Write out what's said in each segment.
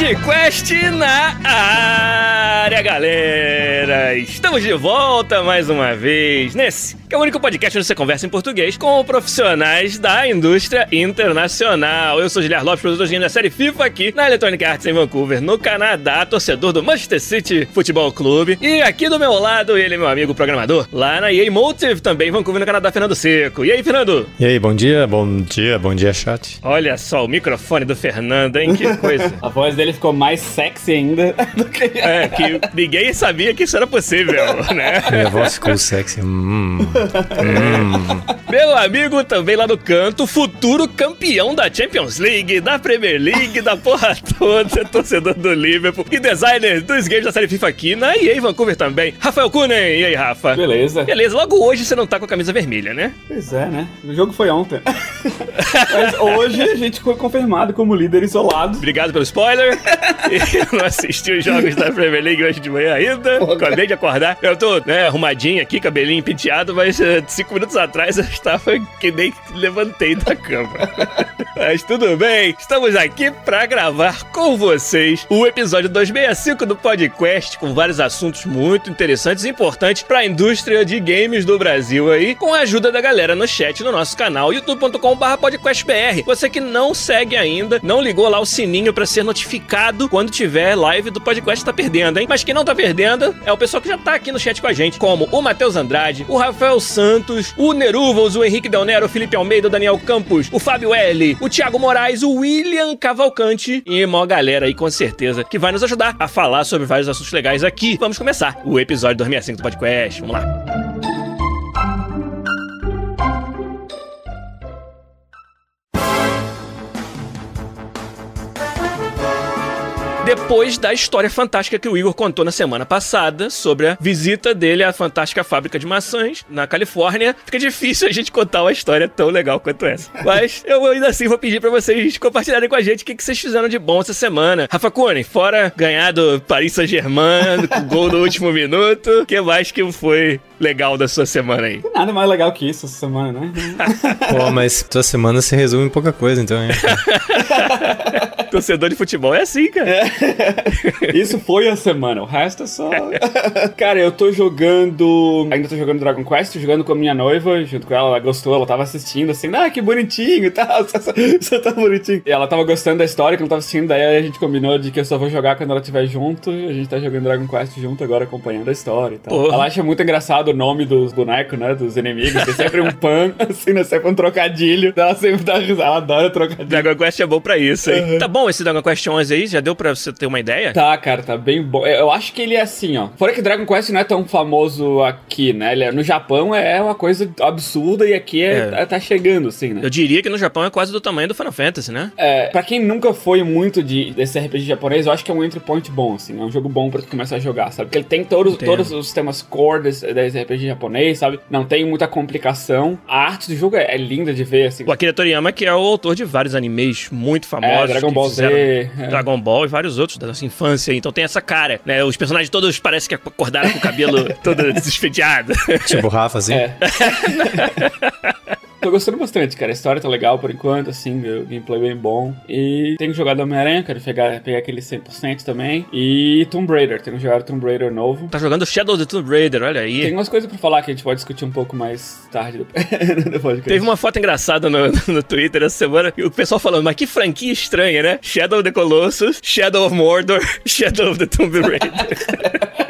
Podcast na área, galera! Estamos de volta mais uma vez nesse que é o único podcast onde você conversa em português com profissionais da indústria internacional. Eu sou Guilherme Lopes, produtor da série FIFA aqui na Electronic Arts em Vancouver, no Canadá, torcedor do Manchester City Futebol Clube. E aqui do meu lado, ele, meu amigo programador, lá na EA Motive, também em Vancouver, no Canadá, Fernando Seco. E aí, Fernando? E aí, bom dia, bom dia, bom dia, chat. Olha só o microfone do Fernando, hein? Que coisa. A voz dele ficou mais sexy ainda do que. É, que ninguém sabia que isso era possível, né? Minha voz ficou sexy. Hum. Hum. Meu amigo também lá no canto, futuro campeão da Champions League, da Premier League, da porra toda, torcedor do Liverpool e designer dos games da série FIFA aqui na EA Vancouver também. Rafael Kunen, e aí, Rafa? Beleza. Beleza, logo hoje você não tá com a camisa vermelha, né? Pois é, né? O jogo foi ontem. Mas hoje a gente foi confirmado como líder isolado. Obrigado pelo spoiler. Eu não assisti os jogos da Premier League hoje de manhã ainda. Acabei de acordar. Eu tô né, arrumadinho aqui, cabelinho penteado, mas uh, cinco minutos atrás eu estava que nem levantei da cama. Mas tudo bem, estamos aqui para gravar com vocês o episódio 265 do podcast, com vários assuntos muito interessantes e importantes para a indústria de games do Brasil aí, com a ajuda da galera no chat no nosso canal youtube.com/podcastbr. Você que não segue ainda, não ligou lá o sininho para ser notificado quando tiver live do podcast, tá perdendo, hein? Mas quem não tá perdendo é o pessoal que já tá aqui no chat com a gente, como o Matheus Andrade, o Rafael Santos, o Neruvos, o Henrique Del Nero, o Felipe Almeida, o Daniel Campos, o Fábio L, o Thiago Moraes, o William Cavalcante e uma galera aí com certeza que vai nos ajudar a falar sobre vários assuntos legais aqui. Vamos começar o episódio 265 do podcast. Vamos lá. Depois da história fantástica que o Igor contou na semana passada sobre a visita dele à fantástica fábrica de maçãs na Califórnia. Fica difícil a gente contar uma história tão legal quanto essa. Mas eu ainda assim vou pedir para vocês compartilharem com a gente o que, vocês fizeram de bom essa semana. Rafa Cone, fora ganhar do Paris Saint-Germain com gol no último minuto, o que mais que foi legal da sua semana aí? Nada mais legal que isso essa semana, né? Pô, mas sua semana se resume em pouca coisa, então, hein? Torcedor de futebol é assim, cara. É. Isso foi a semana, o resto é só. Cara, eu tô jogando. Ainda tô jogando Dragon Quest, jogando com a minha noiva, junto com ela, ela gostou, ela tava assistindo assim, ah, que bonitinho e tal, você tá bonitinho. E ela tava gostando da história que ela tava assistindo, daí a gente combinou de que eu só vou jogar quando ela estiver junto. A gente tá jogando Dragon Quest junto agora, acompanhando a história e tal. Porra. Ela acha muito engraçado o nome dos bonecos, né? Dos inimigos, que é sempre um pan, assim, né? Sempre um trocadilho. Ela sempre dá risada, ela adora trocadilho. Dragon Quest é bom pra isso, hein? Uhum. Tá bom esse Dragon Quest 11 aí? Já deu pra você ter uma ideia? Tá, cara, tá bem bom. Eu acho que ele é assim, ó. Fora que Dragon Quest não é tão famoso aqui, né? Ele é, no Japão é uma coisa absurda e aqui é, é. tá chegando, assim, né? Eu diria que no Japão é quase do tamanho do Final Fantasy, né? É, pra quem nunca foi muito de, desse RPG japonês, eu acho que é um entry point bom, assim. É um jogo bom pra tu começar a jogar, sabe? Porque ele tem todos, todos os temas core desse, desse RPG japonês, sabe? Não tem muita complicação. A arte do jogo é, é linda de ver, assim. O Akira Toriyama, que é o autor de vários animes muito famosos. É, Dragon Ball Z. É. Dragon Ball e vários outros da nossa infância. Então tem essa cara, né? Os personagens todos parecem que acordaram com o cabelo todo desfeiteado. Tipo Rafa, assim. É. Tô gostando bastante, cara. A história tá legal por enquanto, assim, o gameplay bem bom. E tenho jogado Homem-Aranha, quero pegar, pegar aquele 100% também. E Tomb Raider, tenho jogado Tomb Raider novo. Tá jogando Shadow of the Tomb Raider, olha aí. Tem umas coisas pra falar que a gente pode discutir um pouco mais tarde do podcast. Teve uma foto engraçada no, no Twitter essa semana, e o pessoal falando, mas que franquia estranha, né? Shadow of the Colossus, Shadow of Mordor, Shadow of the Tomb Raider.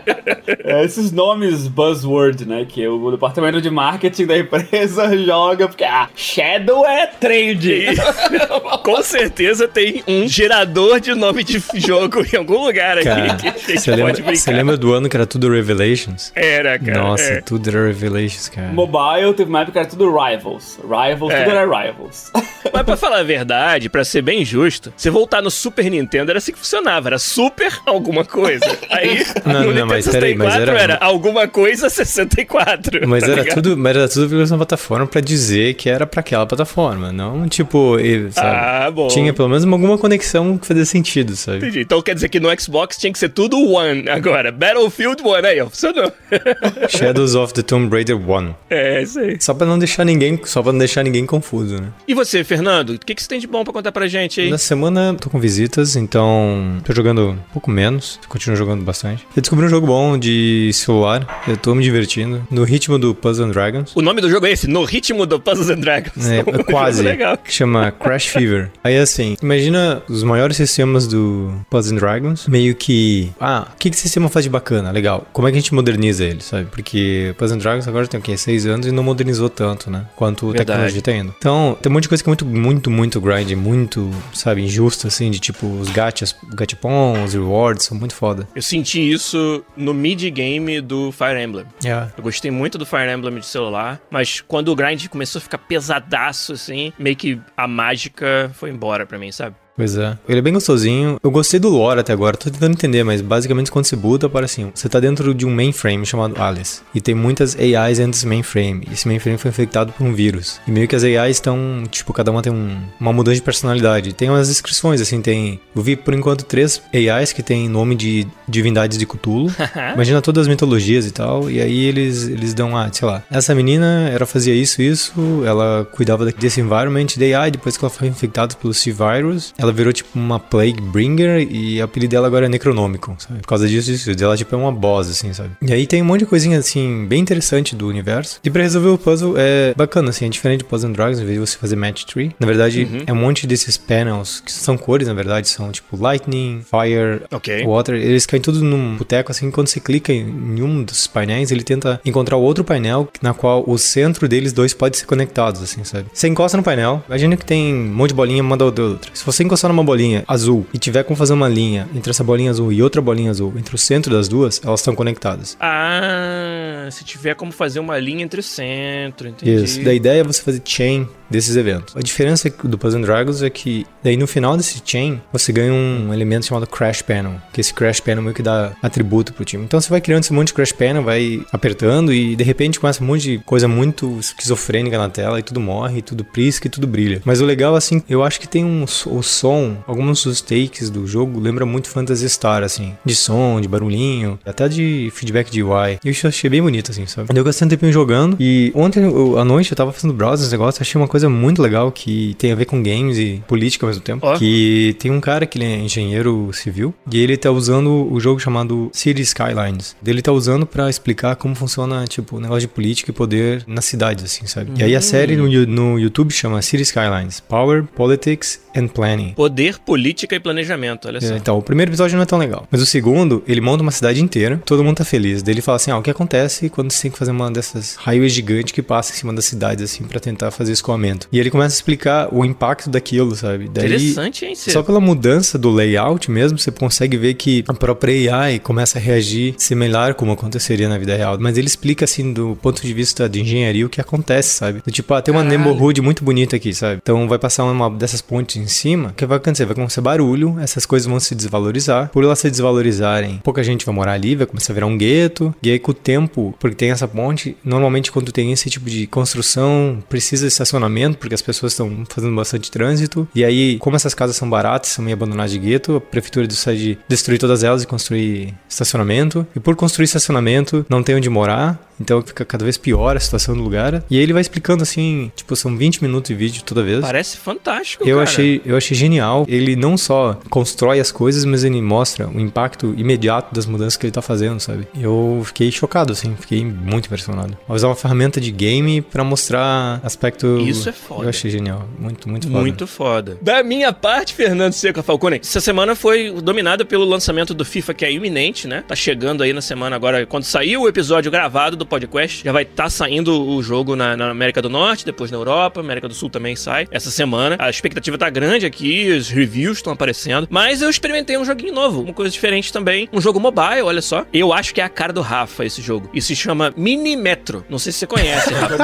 É, esses nomes buzzword, né? Que o departamento de marketing da empresa joga, porque ah, Shadow é trade. Com certeza tem um gerador de nome de jogo em algum lugar aqui Cara, que a gente você pode lembra, brincar. você lembra do ano que era tudo Revelations? Era, cara. Nossa, é. tudo era Revelations, cara. Mobile teve uma época que era tudo Rivals. Rivals, É. tudo era Rivals. Mas pra falar a verdade, pra ser bem justo, você voltar no Super Nintendo era assim que funcionava. Era Super alguma coisa. Aí, Não, no não, Nintendo mas peraí, mas 64 era- alguma coisa 64. Mas tá era ligado? tudo, mas era tudo versão plataforma pra dizer que era pra aquela plataforma, não tipo, e- sabe? Ah, bom. Tinha pelo menos alguma conexão que fazia sentido, sabe? Entendi. Então quer dizer que no Xbox tinha que ser tudo One agora. Battlefield One. Aí, ó. Funcionou. Shadows of the Tomb Raider 1. é, isso aí. Só pra não deixar ninguém, só para não deixar ninguém confuso, né? E você, Fernando? O que, que você tem de bom pra contar pra gente aí? Na semana tô com visitas, então tô jogando um pouco menos, continuo jogando bastante. Eu descobri um jogo bom de celular, eu tô me divertindo, no ritmo do Puzzle and Dragons. O nome do jogo é esse, No Ritmo do Puzzles and Dragons. É, é quase. jogo legal. Que chama Crash Fever. Aí assim, imagina os maiores sistemas do Puzzle and Dragons, meio que. Ah, o que, que esse sistema faz de bacana? Legal. Como é que a gente moderniza ele, sabe? Porque Puzzle and Dragons agora tem o quê? Seis anos e não modernizou tanto, né? Quanto a tecnologia tá indo. Então, tem um monte de coisa que é muito, muito, muito grind, muito, sabe, injusto, assim, de tipo, os gachas, gachapon, os rewards, são muito foda. Eu senti isso no mid-game do Fire Emblem. Yeah. Eu gostei muito do Fire Emblem de celular, mas quando o grind começou a ficar pesadaço, assim, meio que a mágica foi embora pra mim, sabe? Pois é. Ele é bem gostosinho. Eu gostei do lore até agora, tô tentando entender, mas basicamente quando você boota, aparece assim: você tá dentro de um mainframe chamado Alice. E tem muitas AIs dentro desse mainframe. E esse mainframe foi infectado por um vírus. E meio que as AIs estão, tipo, cada uma tem um- uma mudança de personalidade. Tem umas descrições, assim, tem. Eu vi por enquanto três AIs que tem nome de divindades de Cthulhu. Imagina todas as mitologias e tal. E aí eles, eles dão, ah, sei lá, essa menina, ela fazia isso, isso, ela cuidava desse environment da AI, depois que ela foi infectada pelo C-Virus, ela virou tipo uma Plague Bringer e o apelido dela agora é Necronômico, sabe? Por causa disso, isso, ela tipo é uma boss, assim, sabe? E aí tem um monte de coisinha, assim, bem interessante do universo. E pra resolver o puzzle é bacana, assim, é diferente de Puzzle and Dragons, em vez de você fazer match tree. Na verdade, é um monte desses panels, que são cores, na verdade, são tipo Lightning, Fire, Ok. Water, eles caem tudo num boteco, assim, quando você clica em em um dos painéis, ele tenta encontrar outro painel na qual o centro deles dois pode ser conectados, assim, sabe? Você encosta no painel, imagina que tem um monte de bolinha uma da outra. Se você encostar numa bolinha azul e tiver como fazer uma linha entre essa bolinha azul e outra bolinha azul, entre o centro das duas, elas estão conectadas. Ah, se tiver como fazer uma linha entre o centro, entendi. Isso. Da ideia é você fazer chain desses eventos. A diferença do Puzzle Dragons é que daí no final desse chain você ganha um elemento chamado Crash Panel, que esse Crash Panel meio que dá atributo pro time. Então você vai criando esse monte de Crash Panel, vai apertando e de repente começa um monte de coisa muito esquizofrênica na tela e tudo morre, e tudo prisca e tudo brilha. Mas o legal assim, eu acho que tem um o som, alguns dos takes do jogo lembra muito Phantasy Star assim, de som, de barulhinho, até de feedback de UI. Eu achei bem bonito assim, sabe? Eu gastei um tempinho jogando e ontem à noite eu tava fazendo browser esse negócio, achei uma coisa muito legal que tem a ver com games e política ao mesmo tempo. Ó. Que tem um cara que ele é engenheiro civil e ele tá usando o jogo chamado City Skylines. Ele tá usando pra explicar como funciona, tipo, o negócio de política e poder nas cidades, assim, sabe? E aí a série no, no YouTube chama City Skylines Power, Politics and Planning. Poder, política e planejamento, olha só. É, Então, o primeiro episódio não é tão legal. Mas o segundo, ele monta uma cidade inteira, todo mundo tá feliz. Daí ele fala assim: ah, o que acontece quando você tem que fazer uma dessas highways gigantes que passa em cima das cidades, assim, pra tentar fazer escoamento. E ele começa a explicar o impacto daquilo, sabe? Daí, Interessante, hein, Cê? Só pela mudança do layout mesmo, você consegue ver que a própria AI começa a reagir similar como aconteceria na vida real. Mas ele explica, assim, do ponto de vista de engenharia, o que acontece, sabe? Do tipo, ah, tem uma Caralho. neighborhood muito bonita aqui, sabe? Então vai passar uma dessas pontes em cima, o que vai acontecer? Vai começar barulho, essas coisas vão se desvalorizar. Por elas se desvalorizarem, pouca gente vai morar ali, vai começar a virar um gueto. E aí, com o tempo, porque tem essa ponte, normalmente quando tem esse tipo de construção, precisa de estacionamento, porque as pessoas estão fazendo bastante trânsito. E aí, como essas casas são baratas, são meio abandonadas de gueto, a prefeitura decide destruir todas elas e construir estacionamento. E por construir estacionamento, não tem onde morar. Então fica cada vez pior a situação do lugar. E aí ele vai explicando assim, tipo, são 20 minutos de vídeo toda vez. Parece fantástico, Eu cara. achei, eu achei genial. Ele não só constrói as coisas, mas ele mostra o impacto imediato das mudanças que ele tá fazendo, sabe? Eu fiquei chocado, assim, fiquei muito impressionado. Vai usar uma ferramenta de game pra mostrar aspecto Isso é foda. Eu achei genial. Muito, muito foda. Muito foda. Da minha parte, Fernando Seca Falcone, essa semana foi dominada pelo lançamento do FIFA, que é iminente, né? Tá chegando aí na semana agora. Quando sair o episódio gravado do podcast, já vai estar tá saindo o jogo na, na, América do Norte, depois na Europa, América do Sul também sai essa semana. A expectativa tá grande aqui, os reviews estão aparecendo. Mas eu experimentei um joguinho novo, uma coisa diferente também. Um jogo mobile, olha só. Eu acho que é a cara do Rafa esse jogo. E se chama Mini Metro. Não sei se você conhece, Rafa.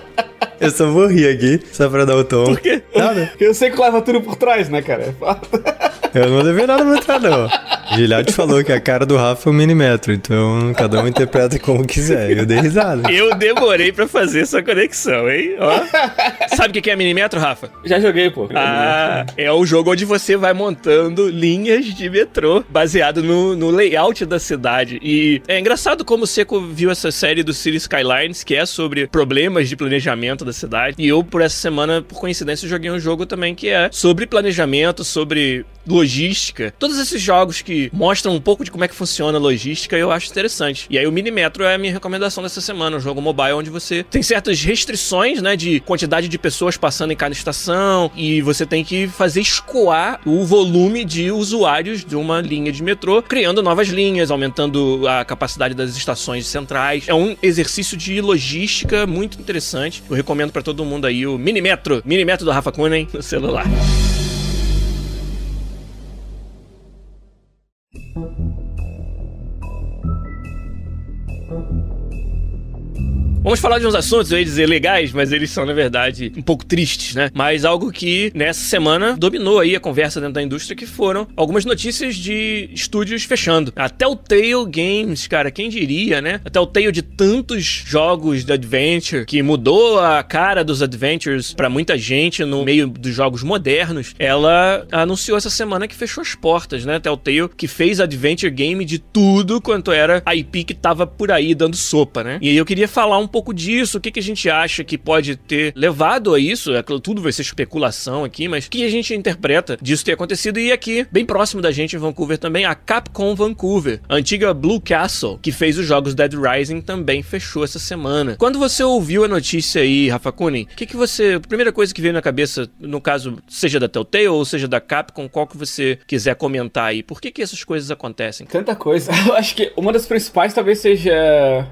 Eu só vou rir aqui, só pra dar o tom. Por quê? Nada. Porque eu sei que leva tudo por trás, né, cara? Eu não levei nada pra trás, não. Gilhard falou que a cara do Rafa é um milimetro, então cada um interpreta como quiser. Eu dei risada. Eu demorei pra fazer essa conexão, hein? Ó. Sabe o que é milimetro, Rafa? Já joguei, pô. Ah, é o jogo onde você vai montando linhas de metrô baseado no, no layout da cidade. E é engraçado como o Seco viu essa série do City Skylines, que é sobre problemas de planejamento da cidade. E eu, por essa semana, por coincidência, joguei um jogo também que é sobre planejamento, sobre logística. Todos esses jogos que mostram um pouco de como é que funciona a logística, eu acho interessante. E aí o Minimetro é a minha recomendação dessa semana, um jogo mobile onde você tem certas restrições, né, de quantidade de pessoas passando em cada estação e você tem que fazer escoar o volume de usuários de uma linha de metrô, criando novas linhas, aumentando a capacidade das estações centrais. É um exercício de logística muito interessante. Eu recomendo para todo mundo aí o Minimetro, Minimetro do Rafa Kunen no celular. Vamos falar de uns assuntos, eu ia dizer legais, mas eles são, na verdade, um pouco tristes, né? Mas algo que nessa semana dominou aí a conversa dentro da indústria, que foram algumas notícias de estúdios fechando. Até o Tale Games, cara, quem diria, né? Até o Tale de tantos jogos de adventure que mudou a cara dos adventures para muita gente no meio dos jogos modernos, ela anunciou essa semana que fechou as portas, né? Até o Tale que fez adventure game de tudo quanto era a IP que tava por aí dando sopa, né? E aí eu queria falar um pouco disso, o que, que a gente acha que pode ter levado a isso. É, tudo vai ser especulação aqui, mas o que a gente interpreta disso ter acontecido. E aqui, bem próximo da gente em Vancouver também, a Capcom Vancouver, a antiga Blue Castle, que fez os jogos Dead Rising, também fechou essa semana. Quando você ouviu a notícia aí, Rafa Kunin, o que, que você. Primeira coisa que veio na cabeça, no caso, seja da Telltale ou seja da Capcom, qual que você quiser comentar aí? Por que, que essas coisas acontecem? Tanta coisa. Eu acho que uma das principais talvez seja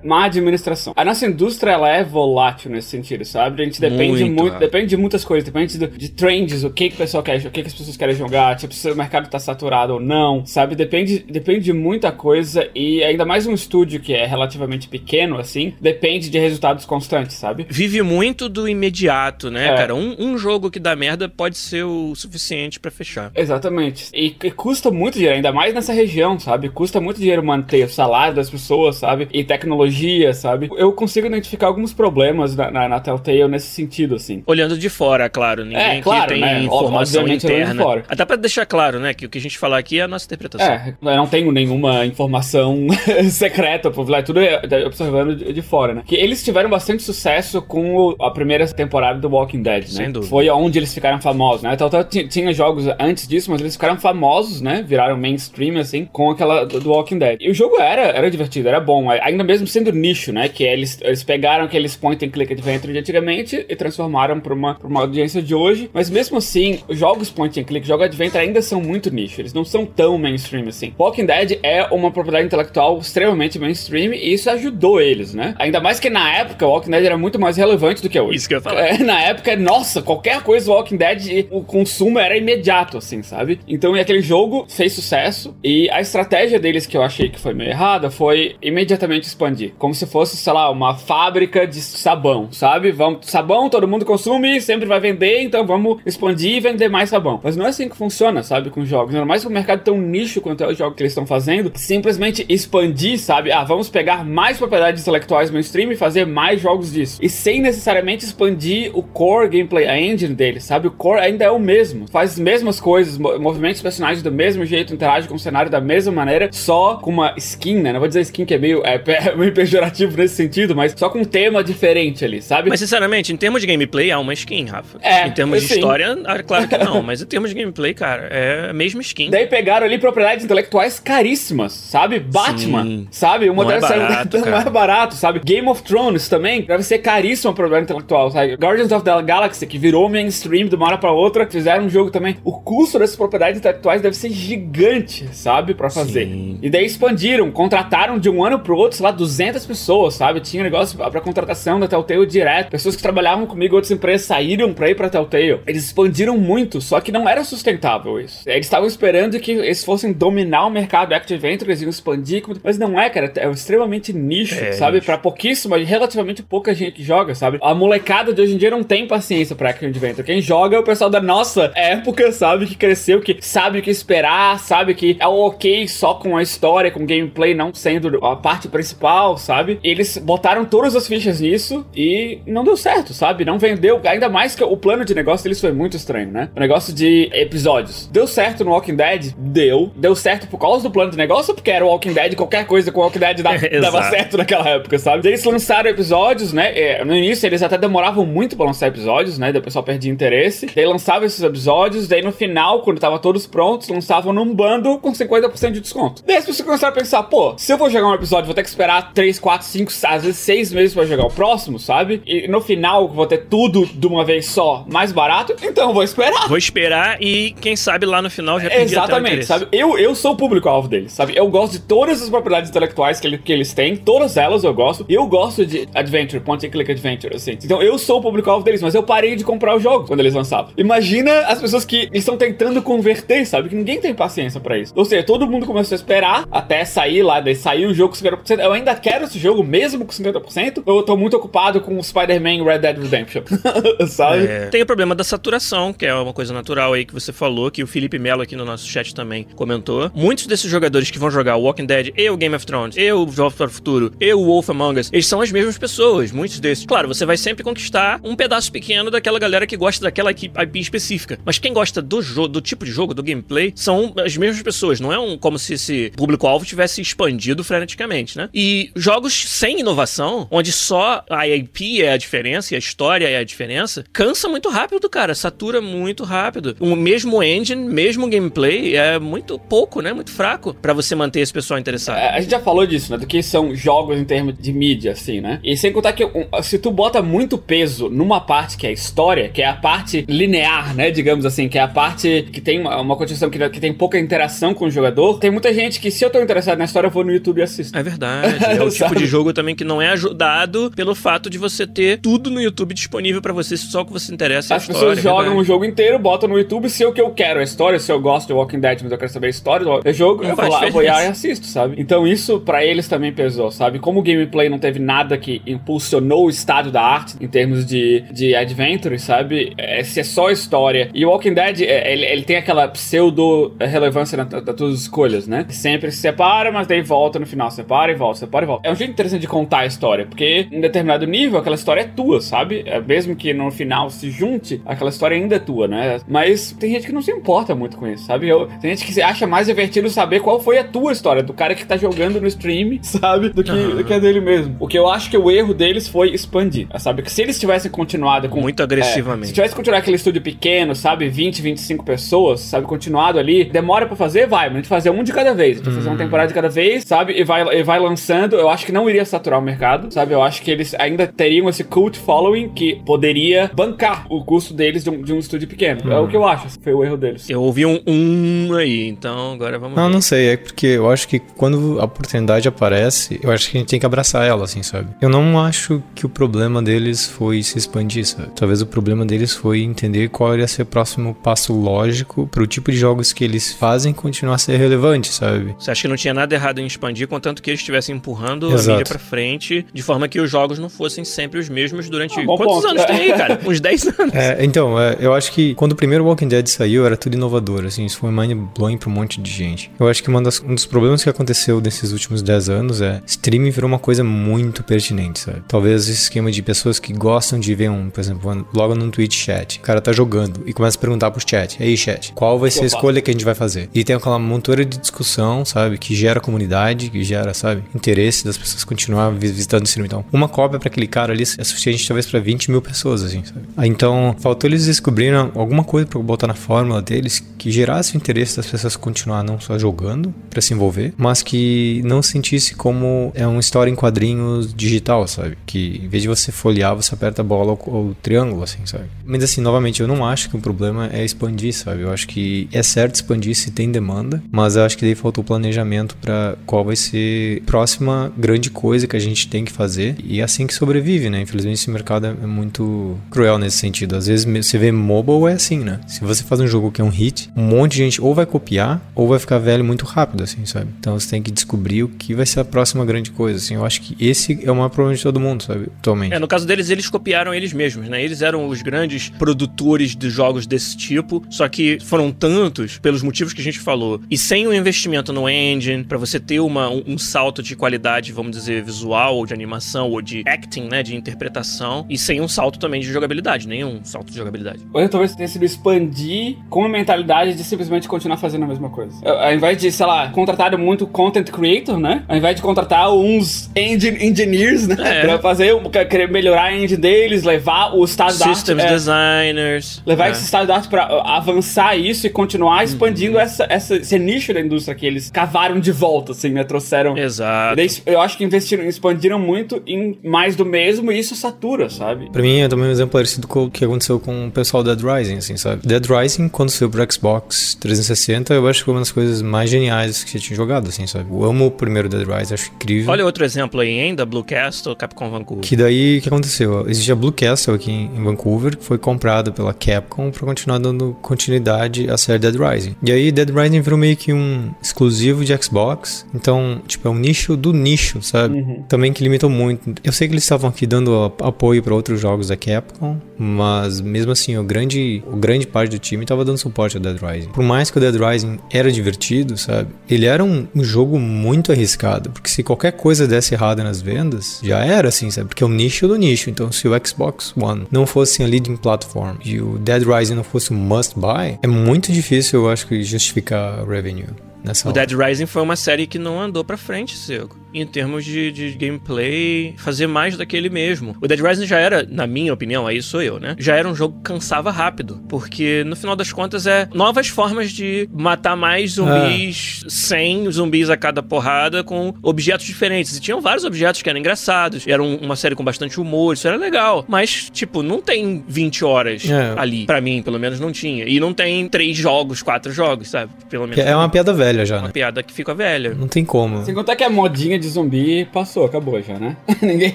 má administração. A nossa indústria indústria ela é volátil nesse sentido, sabe? A gente depende muito, muito depende de muitas coisas, depende de, de trends, o que, que o pessoal quer, o que, que as pessoas querem jogar, tipo, se o mercado tá saturado ou não, sabe? Depende, depende de muita coisa e ainda mais um estúdio que é relativamente pequeno, assim, depende de resultados constantes, sabe? Vive muito do imediato, né, é. cara? Um, um jogo que dá merda pode ser o suficiente para fechar. Exatamente. E, e, custa muito dinheiro, ainda mais nessa região, sabe? Custa muito dinheiro manter o salário das pessoas, sabe? E tecnologia, sabe? Eu consigo identificar alguns problemas na, na, na Telltale nesse sentido, assim. Olhando de fora, claro. Ninguém é, claro, tem né? informação interna. Fora. Até pra deixar claro, né, que o que a gente falar aqui é a nossa interpretação. É, eu não tenho nenhuma informação secreta, por lá, tudo é, é observando de, de, fora, né? Que eles tiveram bastante sucesso com o, a primeira temporada do Walking Dead, né? Sem dúvida. Foi onde eles ficaram famosos, né? A Telltale tinha jogos antes disso, mas eles ficaram famosos, né? Viraram mainstream, assim, com aquela do, do Walking Dead. E o jogo era, era divertido, era bom, ainda mesmo sendo nicho, né? Que eles, eles pegaram aqueles point and click adventure de antigamente e transformaram para uma, pra uma audiência de hoje. Mas mesmo assim, os jogos point and click, jogos adventure ainda são muito nicho. Eles não são tão mainstream assim. Walking Dead é uma propriedade intelectual extremamente mainstream e isso ajudou eles, né? Ainda mais que na época o Walking Dead era muito mais relevante do que hoje. Isso que eu ia falar. É, na época, nossa, qualquer coisa do Walking Dead, o consumo era imediato, assim, sabe? Então, aquele jogo fez sucesso e a estratégia deles que eu achei que foi meio errada foi imediatamente expandir. Como se fosse, sei lá, uma fábrica de sabão, sabe? Vamos, sabão todo mundo consome, sempre vai vender, então vamos expandir e vender mais sabão. Mas não é assim que funciona, sabe, com jogos. Ainda mais que o mercado tão nicho quanto é o jogo que eles estão fazendo, simplesmente expandir, sabe? Ah, vamos pegar mais propriedades intelectuais mainstream e fazer mais jogos disso. E sem necessariamente expandir o core gameplay, a engine deles, sabe? O core ainda é o mesmo. Faz as mesmas coisas, movimenta os personagens do mesmo jeito, interage com o cenário da mesma maneira, só com uma skin, né? Não vou dizer skin que é meio, é, é meio pejorativo nesse sentido, mas só com um tema diferente ali, sabe? Mas sinceramente, em termos de gameplay, há uma skin, Rafa. É, em termos de sim. história, claro que não. mas em termos de gameplay, cara, é a mesma skin. Daí pegaram ali propriedades intelectuais caríssimas, sabe? Batman, Sim. sabe? O Não modelo é saiu- barato, não cara. é barato, sabe? Game of Thrones também deve ser caríssimo a propriedade intelectual, sabe? Guardians of the Galaxy, que virou mainstream de uma hora pra outra, fizeram um jogo também. O custo dessas propriedades intelectuais deve ser gigante, sabe? Pra fazer. Sim. E daí expandiram, contrataram de um ano pro outro, sei lá, 200 pessoas, sabe? Tinha negócio pra pra contratação da Telltale direto. Pessoas que trabalhavam comigo, outras empresas saíram pra ir pra Telltale. Eles expandiram muito, só que não era sustentável isso. Eles estavam esperando que eles fossem dominar o mercado Active Venture, eles iam expandir, mas não é, cara. É extremamente nicho, É, sabe? nicho. Pra pouquíssima, relativamente pouca gente que joga, sabe? A molecada de hoje em dia não tem paciência pra Active Venture. Quem joga é o pessoal da nossa época, sabe? Que cresceu, que sabe o que esperar, sabe que é o ok só com a história, com gameplay não sendo a parte principal, sabe? Eles botaram todas as fichas nisso e não deu certo, sabe? Não vendeu. Ainda mais que o plano de negócio deles foi muito estranho, né? O negócio de episódios. Deu certo no Walking Dead? Deu. Deu certo por causa do plano de negócio porque era o Walking Dead? Qualquer coisa com o Walking Dead dava, dava certo naquela época, sabe? Eles lançaram episódios, né? É, no início eles até demoravam muito pra lançar episódios, né? Daí o pessoal perdia interesse. Daí lançavam esses episódios, daí no final, quando tava todos prontos, lançavam num bundle com 50% de desconto. Daí as pessoas começaram a pensar, pô, se eu vou jogar um episódio, vou ter que esperar 3, 4, 5, às vezes 6 meses pra jogar o próximo, sabe? E no final vou ter tudo de uma vez só, mais barato, então vou esperar. Vou esperar e quem sabe lá no final já perdi o Exatamente, sabe? Eu, eu sou o público-alvo deles, sabe? Eu gosto de todas as propriedades intelectuais que, ele- que eles têm, todas elas eu gosto. Eu gosto de adventure, point and click adventure, assim. Então eu sou o público-alvo deles, mas eu parei de comprar os jogos quando eles lançavam. Imagina as pessoas que estão tentando converter, sabe? Que ninguém tem paciência pra isso. Ou seja, todo mundo começou a esperar até sair lá, daí sair o jogo com 50%. Eu ainda quero esse jogo mesmo com 50%, ou eu tô muito ocupado com o Spider-Man Red Dead Redemption, sabe? É. Tem o problema da saturação, que é uma coisa natural aí que você falou, que o Felipe Melo aqui no nosso chat também comentou. Muitos desses jogadores que vão jogar o Walking Dead e o Game of Thrones, e o Jogos para o Futuro, e o Wolf Among Us, eles são as mesmas pessoas, muitos desses. Claro, você vai sempre conquistar um pedaço pequeno daquela galera que gosta daquela equipe- IP específica. Mas quem gosta do jogo, do tipo de jogo, do gameplay, são as mesmas pessoas. Não é um como se esse público-alvo tivesse expandido freneticamente, né? E jogos sem inovação, onde só a IP é a diferença e a história é a diferença, cansa muito rápido, cara. Satura muito rápido. O mesmo engine, mesmo gameplay, é muito pouco, né? Muito fraco pra você manter esse pessoal interessado. É, A gente já falou disso, né? Do que são jogos em termos de mídia, assim, né? E sem contar que se tu bota muito peso numa parte que é a história, que é a parte linear, né? Digamos assim, que é a parte que tem uma, uma continuação que, que tem pouca interação com o jogador, tem muita gente que, se eu tô interessado na história, eu vou no YouTube e assisto. É verdade. É o tipo de jogo também que não é ajudado pelo fato de você ter tudo no YouTube disponível pra você, só o que você interessa é a As história. pessoas é jogam o jogo inteiro, botam no YouTube, se é o que eu quero é a história, se eu gosto de Walking Dead, mas eu quero saber a história do jogo, Não eu vou lá, eu vou lá e assisto, sabe? Então isso pra eles também pesou, sabe? Como o gameplay não teve nada que impulsionou o estado da arte em termos de, de adventure, sabe? É, se é só história. E o Walking Dead, é, ele, ele tem aquela pseudo relevância na- das tuas escolhas, né? Sempre se separa, mas daí volta no final, separa e volta, separa e volta. É um jeito interessante de contar a história, porque em determinado nível aquela história é tua, sabe? É, mesmo que no final se junte, aquela história ainda é tua, né? Mas tem gente que não se importa muito com isso, sabe? Eu- tem gente que acha mais divertido saber qual foi a tua história, do cara que tá jogando no stream, sabe? Do que, Aham. do que a dele mesmo. O que eu acho que o erro deles foi expandir, sabe? Que se eles tivessem continuado com. Muito agressivamente. É, se tivesse continuado aquele estúdio pequeno, sabe? 20, 25 pessoas, sabe? Continuado ali, demora pra fazer, vai, mas a gente fazer um de cada vez. A gente vai fazer uma temporada de cada vez, sabe? E vai, e vai lançando. Eu acho que não iria saturar o mercado, sabe? Eu acho que eles ainda teriam esse cult following que poderia bancar o custo deles de um, de um estúdio pequeno. É o que eu acho. Foi o erro deles. Eu ouvi um um aí, então agora vamos Não, ver. não sei, é porque eu acho que quando a oportunidade aparece, eu acho que a gente tem que abraçar ela, assim, sabe? Eu não acho que o problema deles foi se expandir, sabe? Talvez o problema deles foi entender qual iria ser o próximo passo lógico pro tipo de jogos que eles fazem continuar a ser relevante, sabe? Você acha que não tinha nada errado em expandir, contanto que eles estivessem empurrando a Exato. mídia pra frente, de forma que os jogos não fossem sempre os mesmos durante. Ah, Quantos ponto. anos tem aí, cara? Uns 10 anos. É, então, é, eu acho que quando o primeiro Walking Dead saiu, era tudo inovador, assim, isso foi mind-blowing pra um monte de gente. Eu acho que uma das- um dos problemas que aconteceu nesses últimos 10 anos é streaming virou uma coisa muito pertinente, sabe? Talvez esse esquema de pessoas que gostam de ver um, por exemplo, logo num Twitch chat, o cara tá jogando e começa a perguntar pro chat, aí chat, qual vai ser a escolha que a gente vai fazer? E tem aquela montoura de discussão, sabe, que gera comunidade, que gera, sabe, interesse das pessoas continuar visitando o. Então, uma cópia para aquele cara ali é suficiente talvez para 20 mil pessoas, assim, sabe? Então, faltou eles descobrirem alguma coisa para botar na fórmula deles que gerasse o interesse das pessoas continuar não só jogando para se envolver, mas que não sentisse como é uma história em quadrinhos digital, sabe? Que em vez de você folhear, você aperta a bola ou, ou triângulo, assim, sabe? Mas assim, novamente, eu não acho que o problema é expandir, sabe? Eu acho que é certo expandir se tem demanda, mas eu acho que daí faltou planejamento para qual vai ser a próxima grande coisa que a gente tem que fazer e é assim que sobrevive, né? Infelizmente esse mercado é muito cruel nesse sentido. Às vezes você vê mobile é assim, né? Se você faz um jogo que é um hit, um monte de gente ou vai copiar ou vai ficar velho muito rápido, assim, sabe? Então você tem que descobrir o que vai ser a próxima grande coisa, assim. Eu acho que esse é o maior problema de todo mundo, sabe? Atualmente. É, no caso deles, eles copiaram eles mesmos, né? Eles eram os grandes produtores de jogos desse tipo, só que foram tantos, pelos motivos que a gente falou, e sem o investimento no engine, para você ter uma, um, um, salto de qualidade, vamos dizer, visual, ou de animação, ou de acting, né? De interpretação, e sem um salto também de jogabilidade, nenhum salto de jogabilidade. Ou talvez tenha sido expandir com a mentalidade de simplesmente continuar fazendo a mesma coisa. Ao invés de, sei lá, contratar muito content creator, né? Ao invés de contratar uns engine engineers, né? É. Pra fazer, querer melhorar a engine deles, levar o estado da arte. Systems é, designers. Levar é. esse estado da arte pra avançar isso e continuar expandindo uhum. essa, essa, esse nicho da indústria que eles cavaram de volta, assim, né? Trouxeram. Exato. Eu acho que investiram, expandiram muito em mais do mesmo e isso satura, sabe? Pra mim é também um exemplo parecido com o que aconteceu com o pessoal da Dead Rising, assim, sabe? Dead Rising, quando saiu pro Xbox 360, eu acho que foi uma das coisas mais geniais que você tinha jogado, assim, sabe? Eu amo o primeiro Dead Rising, acho incrível. Olha outro exemplo aí, hein? Da Blue Castle, Capcom Vancouver. Que daí, o que aconteceu? Existe a Blue Castle aqui em Vancouver, que foi comprada pela Capcom pra continuar dando continuidade à série Dead Rising. E aí, Dead Rising virou meio que um exclusivo de Xbox, então, tipo, é um nicho do nicho, sabe? Uhum. Também que muito. Eu sei que eles estavam aqui dando apoio para outros jogos da Capcom, mas mesmo assim, o grande, o grande parte do time tava dando suporte ao Dead Rising. Por mais que o Dead Rising era divertido, sabe? Ele era um, um jogo muito arriscado, porque se qualquer coisa desse errada nas vendas, já era assim, sabe? Porque é o nicho do nicho. Então, se o Xbox One não fosse a leading platform e o Dead Rising não fosse um must buy, é muito difícil, eu acho justificar revenue. Nessa o Dead Rising foi uma série que não andou pra frente, Seco em termos de, de, gameplay, fazer mais daquele mesmo. O Dead Rising já era, na minha opinião, aí sou eu, né? Já era um jogo que cansava rápido, porque no final das contas é novas formas de matar mais zumbis, é. 100 zumbis a cada porrada com objetos diferentes. E tinham vários objetos que eram engraçados, era um, uma série com bastante humor, isso era legal. Mas, tipo, não tem 20 horas é. ali. para mim, pelo menos, não tinha. E não tem três jogos, quatro jogos, sabe? Pelo menos. É uma piada velha já, Uma né? piada que fica velha. Não tem como. Sem contar que a modinha de zumbi passou, acabou já, né? ninguém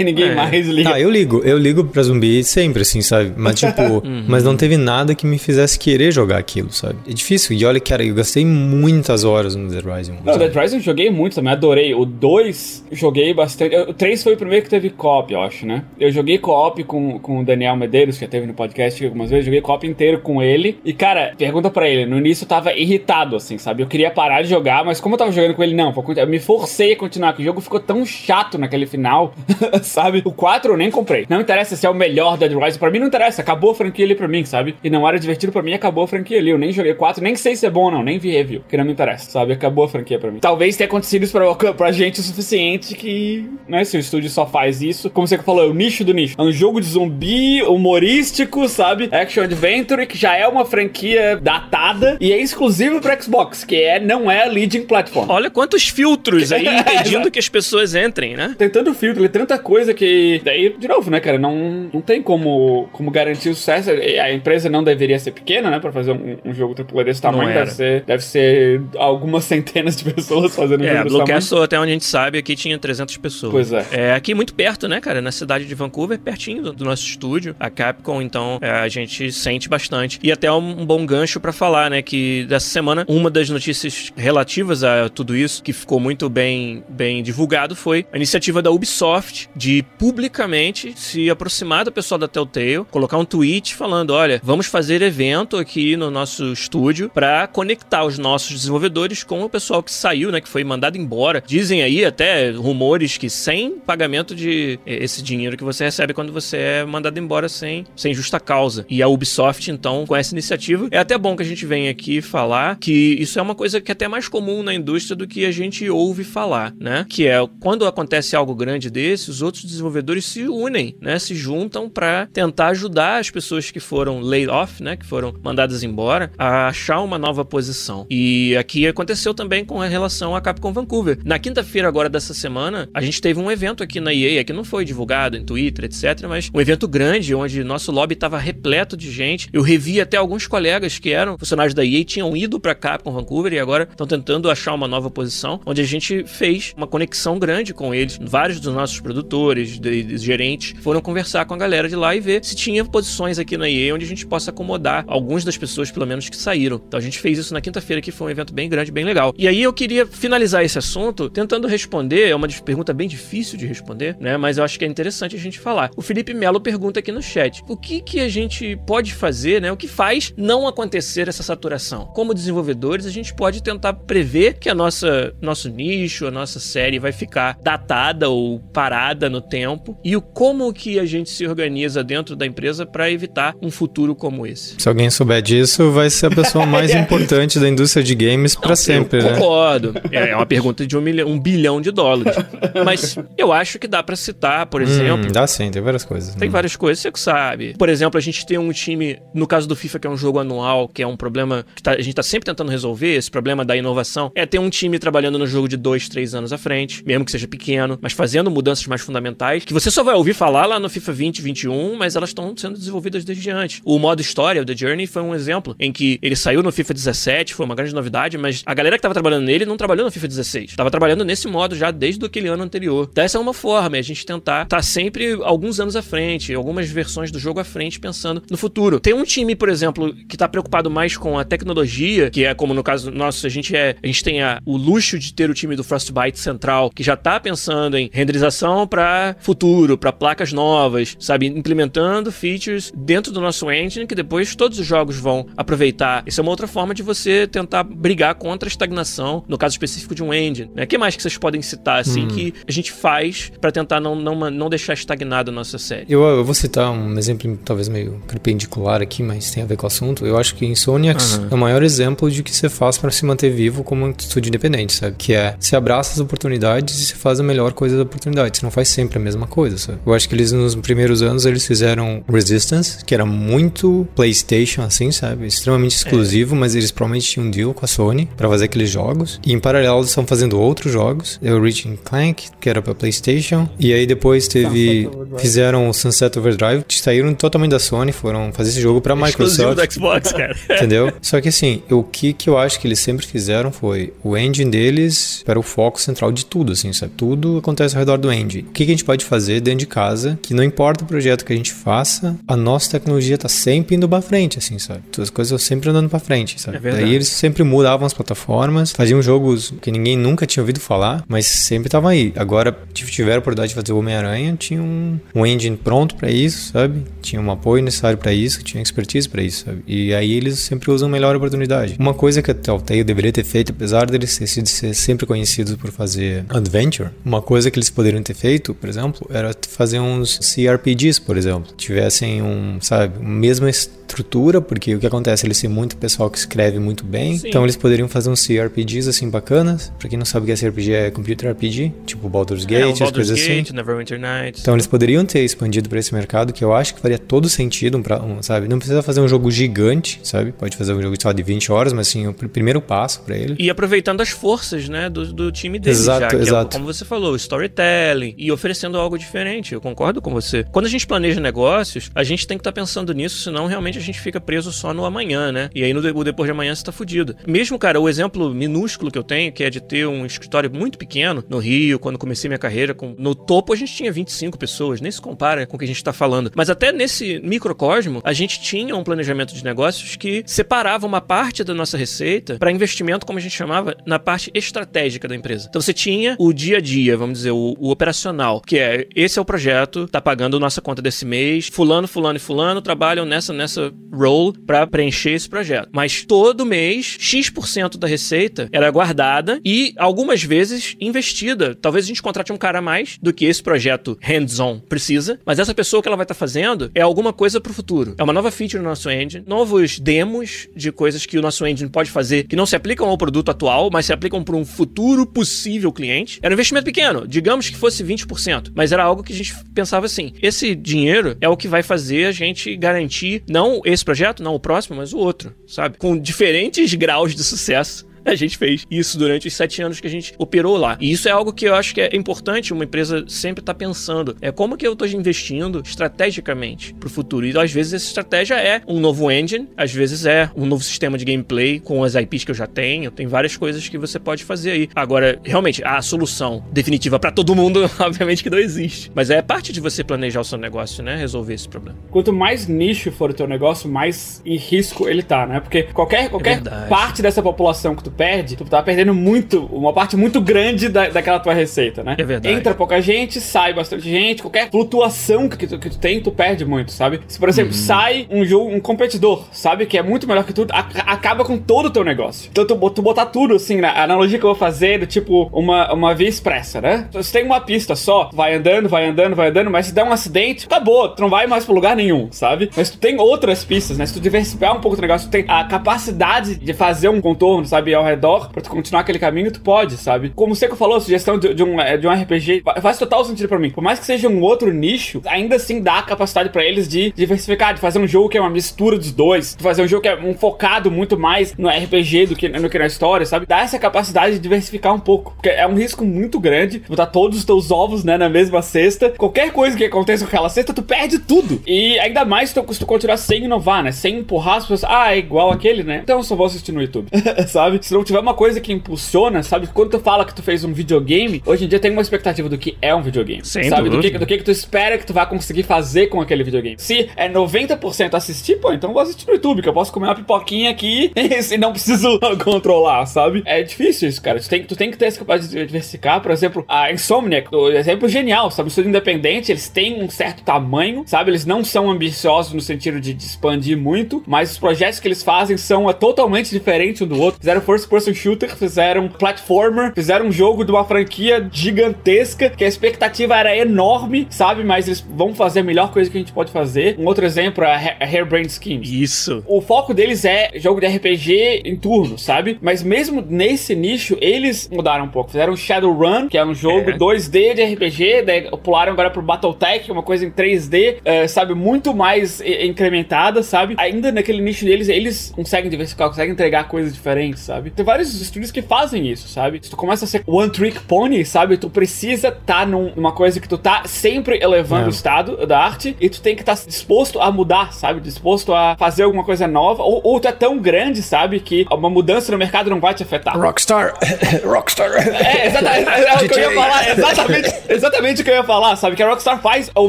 ninguém é. mais liga. Tá, eu ligo. Eu ligo pra zumbi sempre, assim, sabe? Mas, tipo, uhum. mas não teve nada que me fizesse querer jogar aquilo, sabe? É difícil. E olha, cara, eu gastei muitas horas no Dead Rising. Não, Dead Rising eu joguei muito também, adorei. O 2 joguei bastante. O 3 foi o primeiro que teve co-op, eu acho, né? Eu joguei co-op com, com o Daniel Medeiros, que já teve no podcast algumas vezes. Joguei co-op inteiro com ele. E, cara, pergunta pra ele. No início eu tava irritado, assim, sabe? Eu queria parar de jogar, mas como eu tava jogando com ele, não. Eu me forcei a continuar, que o jogo ficou tão chato naquele final, sabe? O 4 eu nem comprei. Não interessa se é o melhor Dead Rising, pra mim não interessa, acabou a franquia ali pra mim, sabe? E não era divertido pra mim, acabou a franquia ali. Eu nem joguei 4, nem sei se é bom ou não, nem vi review, que não me interessa, sabe? Acabou a franquia pra mim. Talvez tenha acontecido isso pra, pra gente o suficiente que, né, se o estúdio só faz isso, como você falou, é o nicho do nicho. É um jogo de zumbi humorístico, sabe? Action Adventure, que já é uma franquia datada e é exclusivo pra Xbox, que é, não é a leading platform. Olha quantos filtros aí impedindo que as pessoas entrem, né? Tem tanto filtro, tem tanta coisa que. Daí, de novo, né, cara? Não, não tem como, como garantir o sucesso. A empresa não deveria ser pequena, né? Pra fazer um, um jogo AAA desse tamanho. Deve ser, deve ser algumas centenas de pessoas fazendo um é, jogo desse tamanho. Até onde a gente sabe, aqui tinha 300 pessoas. Pois é. É aqui muito perto, né, cara? Na cidade de Vancouver, pertinho do, do nosso estúdio, a Capcom. Então, é, a gente sente bastante. E até um, um bom gancho para falar, né? Que dessa semana, uma das notícias relativas a tudo isso, que ficou muito bem, bem divulgado, foi a iniciativa da Ubisoft de publicamente se aproximar do pessoal da Telltale, colocar um tweet falando: olha, vamos fazer evento aqui no nosso estúdio para conectar os nossos desenvolvedores com o pessoal que saiu, né, que foi mandado embora. Dizem aí até rumores que sem pagamento de eh, esse dinheiro que você recebe quando você é mandado embora sem, sem justa causa. E a Ubisoft, então, com essa iniciativa, é até bom que a gente venha aqui falar que isso é uma coisa que é até mais comum na indústria do que a gente ouve falar, né? Que que é quando acontece algo grande desse, os outros desenvolvedores se unem, né? Se juntam para tentar ajudar as pessoas que foram laid off, né? Que foram mandadas embora, a achar uma nova posição. E aqui aconteceu também com relação a Capcom Vancouver. Na quinta-feira agora dessa semana, a gente teve um evento aqui na EA, que não foi divulgado em Twitter, etc, mas um evento grande onde nosso lobby estava repleto de gente. Eu revi até alguns colegas que eram funcionários da EA tinham ido para Capcom Vancouver e agora estão tentando achar uma nova posição, onde a gente fez uma conexão grande com eles. Vários dos nossos produtores, de, de gerentes, foram conversar com a galera de lá e ver se tinha posições aqui na EA onde a gente possa acomodar algumas das pessoas, pelo menos, que saíram. Então a gente fez isso na quinta-feira, que foi um evento bem grande, bem legal. E aí eu queria finalizar esse assunto tentando responder, é uma pergunta bem difícil de responder, né? Mas eu acho que é interessante a gente falar. O Felipe Melo pergunta aqui no chat: o que que a gente pode fazer, né? O que faz não acontecer essa saturação? Como desenvolvedores, a gente pode tentar prever que a nossa nosso nicho, a nossa série vai ficar datada ou parada no tempo e o como que a gente se organiza dentro da empresa para evitar um futuro como esse. Se alguém souber disso, vai ser a pessoa mais importante da indústria de games para sempre, eu né? Concordo. É, é uma pergunta de um, milhão, um bilhão de dólares. Mas eu acho que dá para citar, por exemplo. Hum, dá sim, tem várias coisas. Tem hum. várias coisas, você que sabe. Por exemplo, a gente tem um time, no caso do FIFA, que é um jogo anual, que é um problema que tá, a gente tá sempre tentando resolver, esse problema da inovação, é ter um time trabalhando no jogo de dois, três anos à frente, mesmo que seja pequeno, mas fazendo mudanças mais fundamentais, que você só vai ouvir falar lá no FIFA 20, 21, mas elas estão sendo desenvolvidas desde antes. O modo história, o The Journey, foi um exemplo em que ele saiu no FIFA 17, foi uma grande novidade, mas a galera que tava trabalhando nele não trabalhou no FIFA 16. Tava trabalhando nesse modo já desde aquele ano anterior. Então essa é uma forma, é a gente tentar estar tá sempre alguns anos à frente, algumas versões do jogo à frente, pensando no futuro. Tem um time, por exemplo, que tá preocupado mais com a tecnologia, que é como no caso nosso, a gente é, a gente tem a, o luxo de ter o time do Frostbite Central, que já tá pensando em renderização para futuro, para placas novas, sabe, implementando features dentro do nosso engine que depois todos os jogos vão aproveitar. Isso é uma outra forma de você tentar brigar contra a estagnação, no caso específico de um engine. O né? que mais que vocês podem citar, assim, hum. que a gente faz para tentar não, não, não deixar estagnado a nossa série? Eu, eu, vou citar um exemplo talvez meio perpendicular aqui, mas tem a ver com o assunto. Eu acho que Insomniacs uhum. é o maior exemplo de que você faz para se manter vivo como um estúdio independente, sabe? Que é, você abraça as oportunidades e você faz a melhor coisa da oportunidade. Você não faz sempre a mesma coisa, sabe? Eu acho que eles, nos primeiros anos, eles fizeram Resistance, que era muito PlayStation, assim, sabe? Extremamente exclusivo, é. mas eles provavelmente tinham um deal com a Sony para fazer aqueles jogos. E em paralelo, eles estão fazendo outros jogos. É o Reaching Clank, que era para PlayStation. E aí depois teve. Fizeram o Sunset Overdrive, saíram totalmente da Sony, foram fazer esse jogo pra Microsoft. do Xbox, cara. Entendeu? Só que assim, o que, que eu acho que eles sempre fizeram foi o engine deles para o foco central de tudo, assim, sabe? Tudo acontece ao redor do engine. O que, que a gente pode fazer dentro de casa, que não importa o projeto que a gente faça, a nossa tecnologia tá sempre indo pra frente, assim, sabe? As coisas estão sempre andando pra frente, sabe? É Daí eles sempre mudavam as plataformas, faziam jogos que ninguém nunca tinha ouvido falar, mas sempre estavam aí. Agora tiveram a oportunidade de fazer o Homem-Aranha, tinha um, um engine pronto para isso, sabe? Tinha um apoio necessário para isso, tinha expertise para isso, sabe? E aí eles sempre usam melhor oportunidade. Uma coisa que a Telltale deveria ter feito, apesar deles ter sido sempre conhecidos por fazer adventure, uma coisa que eles poderiam ter feito, por exemplo, era fazer uns CRPGs, por exemplo. Tivessem um, sabe, mesma estrutura, porque o que acontece, eles têm muito pessoal que escreve muito bem, Sim. então eles poderiam fazer uns CRPGs assim bacanas. Pra quem não sabe o que é CRPG, é Computer RPG, tipo Baldur's Gate, é, as coisas Gate, assim. Neverwinter Nights. Então eles poderiam ter expandido para esse mercado, que eu acho que faria todo sentido, um, um, sabe? Não precisa fazer um jogo gigante, sabe? Pode fazer um jogo só de 20 horas, mas assim, o primeiro passo para ele. E aproveitando as forças, né, do, do time deles exato, já, exato. É, como você falou, storytelling e oferecendo algo diferente. Eu concordo com você. Quando a gente planeja negócios, a gente tem que estar tá pensando nisso, senão realmente a gente fica preso só no amanhã, né? E aí no depois de amanhã você tá fudido. Mesmo, cara, o exemplo minúsculo que eu tenho, que é de ter um escritório muito pequeno no Rio, quando comecei minha carreira, com, no topo a gente tinha 25 pessoas, nem se compara com o que a gente tá falando. Mas até nesse microcosmo, a gente tinha um planejamento de negócios que separava uma parte da nossa receita para investimento, como a gente chamava, na parte estratégica da empresa. Então você tinha o dia a dia, vamos dizer, o, o operacional, que é esse é o projeto, tá pagando nossa conta desse mês, fulano, fulano e fulano trabalham nessa nessa role para preencher esse projeto. Mas todo mês, X% da receita era guardada e algumas vezes investida. Talvez a gente contrate um cara a mais do que esse projeto hands-on precisa, mas essa pessoa que ela vai estar tá fazendo é alguma coisa pro futuro. É uma nova feature no nosso engine, novos demos de coisas que o nosso engine pode fazer que não se aplicam ao produto atual, mas se aplicam para um futuro possível cliente. Era um investimento pequeno, digamos que fosse 20%, mas era algo que a gente pensava assim: esse dinheiro é o que vai fazer a gente garantir não esse projeto, não o próximo, mas o outro, sabe? Com diferentes graus de sucesso a gente fez isso durante os sete anos que a gente operou lá. E isso é algo que eu acho que é importante uma empresa sempre estar tá pensando. É como que eu estou investindo estrategicamente para o futuro. E às vezes essa estratégia é um novo engine, às vezes é um novo sistema de gameplay com as IPs que eu já tenho. Tem várias coisas que você pode fazer aí. Agora, realmente, a solução definitiva para todo mundo, obviamente que não existe. Mas é parte de você planejar o seu negócio, né? Resolver esse problema. Quanto mais nicho for o teu negócio, mais em risco ele tá, né? Porque qualquer, qualquer é parte dessa população que tu perde, tu tá perdendo muito, uma parte muito grande da, daquela tua receita, né? É verdade. Entra pouca gente, sai bastante gente, qualquer flutuação que tu, que tu tem, tu perde muito, sabe? Se, por exemplo, uhum. sai um jogo, um competidor, sabe? Que é muito melhor que tudo, acaba com todo o teu negócio. Então, tu, tu botar tudo, assim, na analogia que eu vou fazer, do tipo, uma, uma via expressa, né? Se tem uma pista só, vai andando, vai andando, vai andando, mas se der um acidente, acabou, tu não vai mais pra lugar nenhum, sabe? Mas tu tem outras pistas, né? Se tu diversificar um pouco o negócio, tu tem a capacidade de fazer um contorno, sabe? Ao redor pra tu continuar aquele caminho, tu pode, sabe? Como o Seco falou, sugestão de, de, um, é, de um RPG faz total sentido pra mim. Por mais que seja um outro nicho, ainda assim dá a capacidade pra eles de diversificar, de fazer um jogo que é uma mistura dos dois, de fazer um jogo que é um focado muito mais no RPG do que, no que na história, sabe? Dá essa capacidade de diversificar um pouco. Porque é um risco muito grande botar todos os teus ovos, né, na mesma cesta. Qualquer coisa que aconteça com aquela cesta, tu perde tudo. E ainda mais se tu, se tu continuar sem inovar, né? Sem empurrar as pessoas. Ah, é igual aquele, né? Então eu só vou assistir no YouTube. sabe? Se não tiver uma coisa que impulsiona, sabe? Quando tu fala que tu fez um videogame, hoje em dia tem uma expectativa do que é um videogame. Sem sabe? Do que, do que, tu espera que tu vai conseguir fazer com aquele videogame. Se é 90% assistir, pô, então vou assistir no YouTube, que eu posso comer uma pipoquinha aqui e não preciso controlar, sabe? É difícil isso, cara. Tu tem, tu tem que ter essa capacidade de diversificar. Por exemplo, a Insomniac, o exemplo genial, sabe? Estúdio independente, eles têm um certo tamanho, sabe? Eles não são ambiciosos no sentido de, de expandir muito, mas os projetos que eles fazem são totalmente diferentes um do outro. Fizeram first person shooter, fizeram platformer, fizeram um jogo de uma franquia gigantesca, que a expectativa era enorme, sabe? Mas eles vão fazer a melhor coisa que a gente pode fazer. Um outro exemplo é a Hairbrain Schemes. Isso. O foco deles é jogo de RPG em turno, sabe? Mas mesmo nesse nicho, eles mudaram um pouco. Fizeram Shadowrun, que é um jogo é. 2D de RPG, daí pularam agora pro Battletech, uma coisa em 3D, é, sabe? Muito mais incrementada, sabe? Ainda naquele nicho deles, eles conseguem diversificar, conseguem entregar coisas diferentes, sabe? Tem vários estúdios que fazem isso, sabe? Se tu começa a ser one trick pony, sabe? Tu precisa estar tá numa coisa que tu tá sempre elevando é. o estado da arte e tu tem que estar tá disposto a mudar, sabe? Disposto a fazer alguma coisa nova ou, ou tu é tão grande, sabe? Que uma mudança no mercado não vai te afetar. Rockstar. Rockstar. É, exatamente. É, o que eu ia falar. Exatamente, exatamente o que eu ia falar, sabe? Que a Rockstar faz o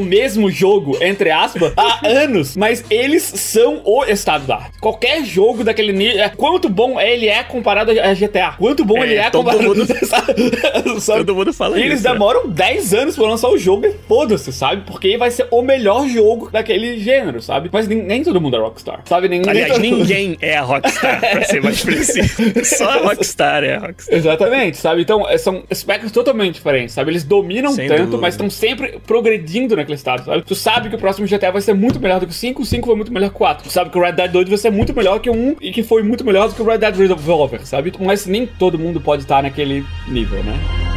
mesmo jogo, entre aspas, há anos, mas eles são o estado da arte. Qualquer jogo daquele nível, é, quanto bom ele é comparado a GTA. Quanto bom é, ele é todo comparado... Mundo, todo mundo fala e isso. eles né? demoram 10 anos pra lançar o jogo e foda-se, sabe? Porque vai ser o melhor jogo daquele gênero, sabe? Mas nem, nem todo mundo é Rockstar, sabe? Nem, Aliás, nem ninguém é a Rockstar, pra ser mais preciso. Só a Rockstar é a Rockstar. Exatamente, sabe? Então, é, são aspectos totalmente diferentes, sabe? Eles dominam Sem tanto, dúvida. mas estão sempre progredindo naquele estado, sabe? Tu sabe que o próximo GTA vai ser muito melhor do que o 5, o 5 foi muito melhor que o 4. Tu sabe que o Red Dead 2 vai ser muito melhor que o 1 e que foi muito melhor do que o Red Dead Revolver, sabe? Mas nem todo mundo pode estar naquele nível, né?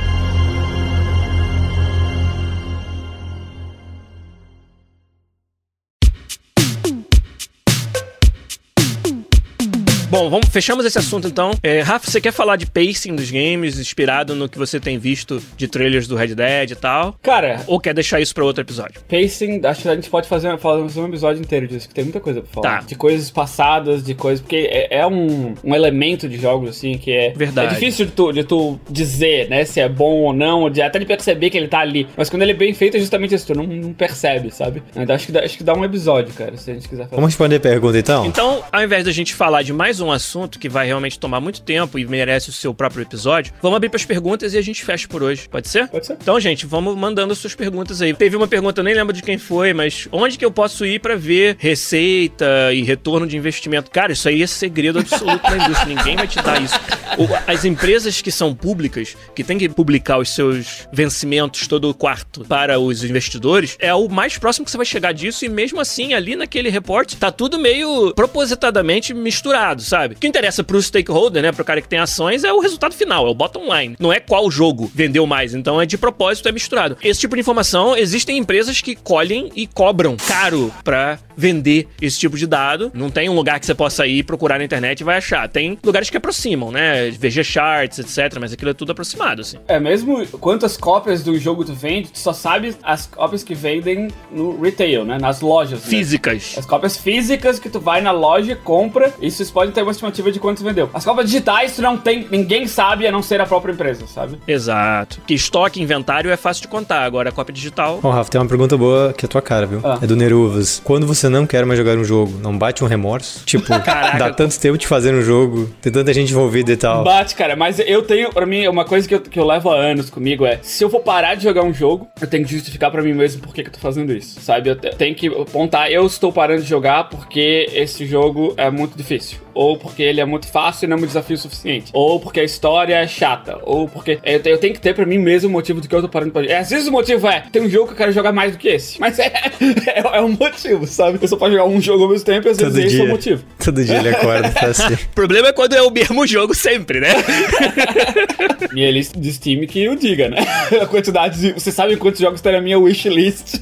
Bom, vamos, fechamos esse assunto então. É, Rafa, você quer falar de pacing dos games, inspirado no que você tem visto de trailers do Red Dead e tal? Cara. Ou quer deixar isso pra outro episódio? Pacing, acho que a gente pode fazer, fazer um episódio inteiro disso, que tem muita coisa pra falar. Tá. De coisas passadas, de coisas. Porque é, é um, um elemento de jogos, assim, que é. Verdade. É difícil de tu, de tu dizer, né, se é bom ou não, de, até de perceber que ele tá ali. Mas quando ele é bem feito, é justamente isso, tu não, não percebe, sabe? Então acho que, dá, acho que dá um episódio, cara, se a gente quiser falar. Vamos responder a pergunta então? Então, ao invés da gente falar de mais mais um assunto que vai realmente tomar muito tempo e merece o seu próprio episódio, vamos abrir para as perguntas e a gente fecha por hoje. Pode ser? Pode ser. Então, gente, vamos mandando suas perguntas aí. Teve uma pergunta, eu nem lembro de quem foi, mas onde que eu posso ir para ver receita e retorno de investimento? Cara, isso aí é segredo absoluto da indústria. Ninguém vai te dar isso. As empresas que são públicas, que têm que publicar os seus vencimentos todo quarto para os investidores, é o mais próximo que você vai chegar disso e mesmo assim, ali naquele report, tá tudo meio propositadamente misturado, sabe? O que interessa pro stakeholder, né, pro cara que tem ações, é o resultado final, é o bottom line. Não é qual jogo vendeu mais, então é de propósito, é misturado. Esse tipo de informação, existem empresas que colhem e cobram caro pra vender esse tipo de dado. Não tem um lugar que você possa ir procurar na internet e vai achar. Tem lugares que aproximam, né? VG Charts, etc. Mas aquilo é tudo aproximado, assim. É, mesmo quantas cópias do jogo tu vende, tu só sabe as cópias que vendem no retail, né? Nas lojas. né? Físicas. As cópias físicas que tu vai na loja e compra, isso vocês podem ter uma estimativa de quanto vendeu. As cópias digitais tu não tem, ninguém sabe a não ser a própria empresa, sabe? Exato. Que estoque, inventário é fácil de contar. Agora, a cópia digital. Ó, Rafa, tem uma pergunta boa que é a tua cara, viu? Ah. É do Neruvas. Quando você não quer mais jogar um jogo, não bate um remorso? Tipo, Caraca. dá tanto tempo de fazer um jogo, tem tanta gente envolvida e tal. Bate, cara, mas eu tenho, pra mim, uma coisa que eu, que eu levo há anos comigo é: se eu for parar de jogar um jogo, eu tenho que justificar pra mim mesmo por que, que eu tô fazendo isso, sabe? Eu te- tenho que apontar, eu estou parando de jogar porque esse jogo é muito difícil. Ou porque ele é muito fácil e não é um desafio suficiente. Ou porque a história é chata. Ou porque. Eu, te- eu tenho que ter pra mim mesmo o motivo do que eu tô parando pra jogar. Às vezes o motivo é: tem um jogo que eu quero jogar mais do que esse. Mas é, é, é um motivo, sabe? Eu só posso jogar um jogo ao mesmo tempo e às vezes Todo esse é o dia. motivo. Todo dia ele acorda e tá assim. O problema é quando é o mesmo jogo sempre, né? Minha lista de Steam que o diga, né? A quantidade de. Você sabe quantos jogos tem na minha wishlist?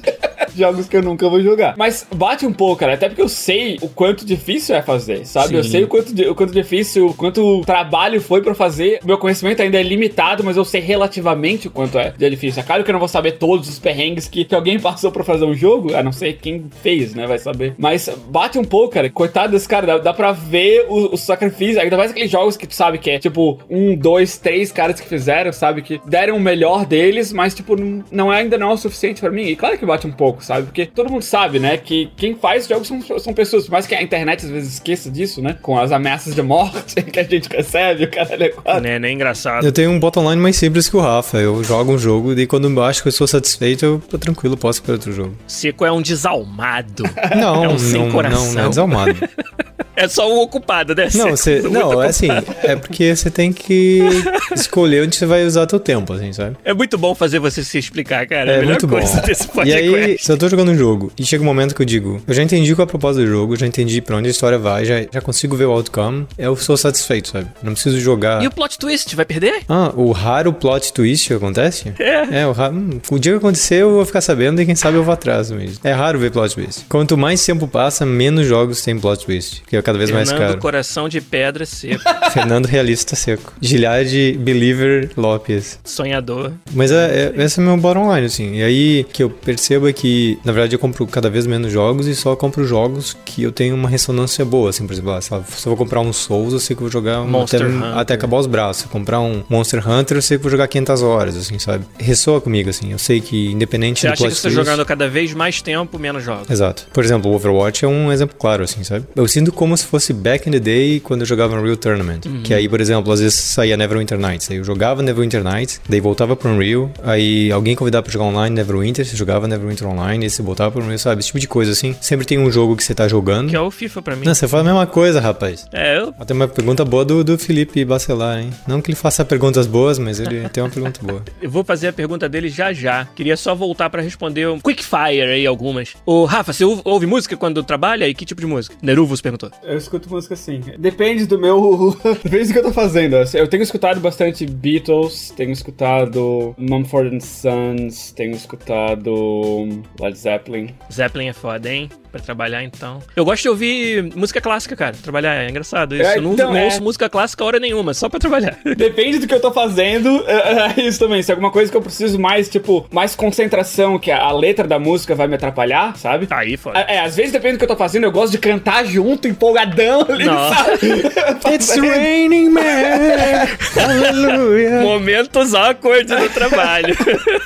Jogos que eu nunca vou jogar. Mas bate um pouco, cara. Até porque eu sei o quanto difícil é fazer, sabe? Eu Sim. sei o quanto, o quanto difícil, o quanto trabalho foi pra fazer. Meu conhecimento ainda é limitado, mas eu sei relativamente o quanto é, é difícil. É claro que eu não vou saber todos os perrengues que, que alguém passou pra fazer um jogo, a não ser quem fez, né? Vai saber. Mas bate um pouco, cara. Coitado desse cara, dá, dá pra ver o, o sacrifício. Ainda mais aqueles jogos que tu sabe que é tipo um, dois, três caras que fizeram, sabe? Que deram o melhor deles, mas tipo, não, não é, ainda não é o suficiente pra mim. E claro que bate um pouco, sabe? Porque todo mundo sabe, né? Que quem faz jogos são, são pessoas. Por mais que a internet às vezes esqueça disso, né? Com as ameaças de morte que a gente recebe, o cara é quase. né? Nem engraçado. Eu tenho um bottom line mais simples que o Rafa. Eu jogo um jogo e quando eu acho que eu estou satisfeito, eu tô tranquilo, posso ir para outro jogo. Seco é um desalmado. Não, É um sem não, coração. não, não é desalmado. É só um ocupado, né? Não, você, não, é assim, é porque você tem que escolher onde você vai usar teu tempo, assim, sabe? É muito bom fazer você se explicar, cara. É, É muito bom. E aí, se eu tô jogando um jogo e chega um momento que eu digo, eu já entendi qual é a proposta do jogo, já entendi pra onde a história vai, já, já consigo ver o outcome, eu sou satisfeito, sabe? Não preciso jogar. E o plot twist, vai perder? Ah, o raro plot twist que acontece? É. É, o, raro, hum, o dia que acontecer eu vou ficar sabendo e quem sabe eu vou atrás mesmo. É raro ver plot twist. Quanto mais tempo passa, menos jogos tem plot twist, que é cada vez mais Fernando caro. Coração de Pedra Seco. Fernando Realista Seco. Gilhard Believer Lopes. Sonhador. Mas é, é, esse é meu bottom line, assim. E aí que eu percebo é que, na verdade, eu compro cada vez menos jogos e só compro jogos que eu tenho uma ressonância boa, assim, por exemplo, ah, se eu vou comprar um Souls, eu sei que vou jogar um Monster até, Hunter. até acabar os braços. Se eu comprar um Monster Hunter, eu sei que vou jogar 500 horas, assim, sabe? Ressoa comigo, assim. Eu sei que, independente Você do acha que você twist- jogando cada vez mais tempo, menos jogos. Exato. Por exemplo, o Overwatch é um exemplo claro, assim, sabe? Eu sinto como se fosse back in the day quando eu jogava no Real Tournament. Que aí, por exemplo, às vezes saía Neverwinter Nights. Aí eu jogava Neverwinter Nights, daí voltava pro Unreal, aí alguém convidava pra jogar online Neverwinter, você jogava Neverwinter Online, e você voltava pro Unreal, sabe? Esse tipo de coisa, assim. Sempre tem um jogo que você tá jogando. Que é o FIFA pra mim. Não, você fala a mesma coisa, rapaz. É, eu Tem uma pergunta boa do, do Felipe Bacelar, hein? Não que ele faça perguntas boas, mas ele tem uma pergunta boa. Eu vou fazer a pergunta dele já já. Queria só voltar pra responder um quick fire aí algumas. Ô, Rafa, você ouve, ouve música quando trabalha? E que tipo de música? Neruvos perguntou. Eu escuto música sim. Depende do meu. Depende do que eu tô fazendo. Eu tenho escutado bastante Beatles, tenho escutado Mumford and Sons, tenho escutado Led Zeppelin. Zeppelin é foda, hein? Pra trabalhar, então. Eu gosto de ouvir música clássica, cara. Trabalhar é engraçado isso. É, eu não, então, não é. ouço música clássica hora nenhuma, só pra trabalhar. Depende do que eu tô fazendo, é, é isso também. Se é alguma coisa que eu preciso mais, tipo, mais concentração, que a, a letra da música vai me atrapalhar, sabe? Aí, foda. É, é, às vezes depende do que eu tô fazendo, eu gosto de cantar junto, empolgadão ali? It's raining man. Aleluia. Momentos awkward no trabalho.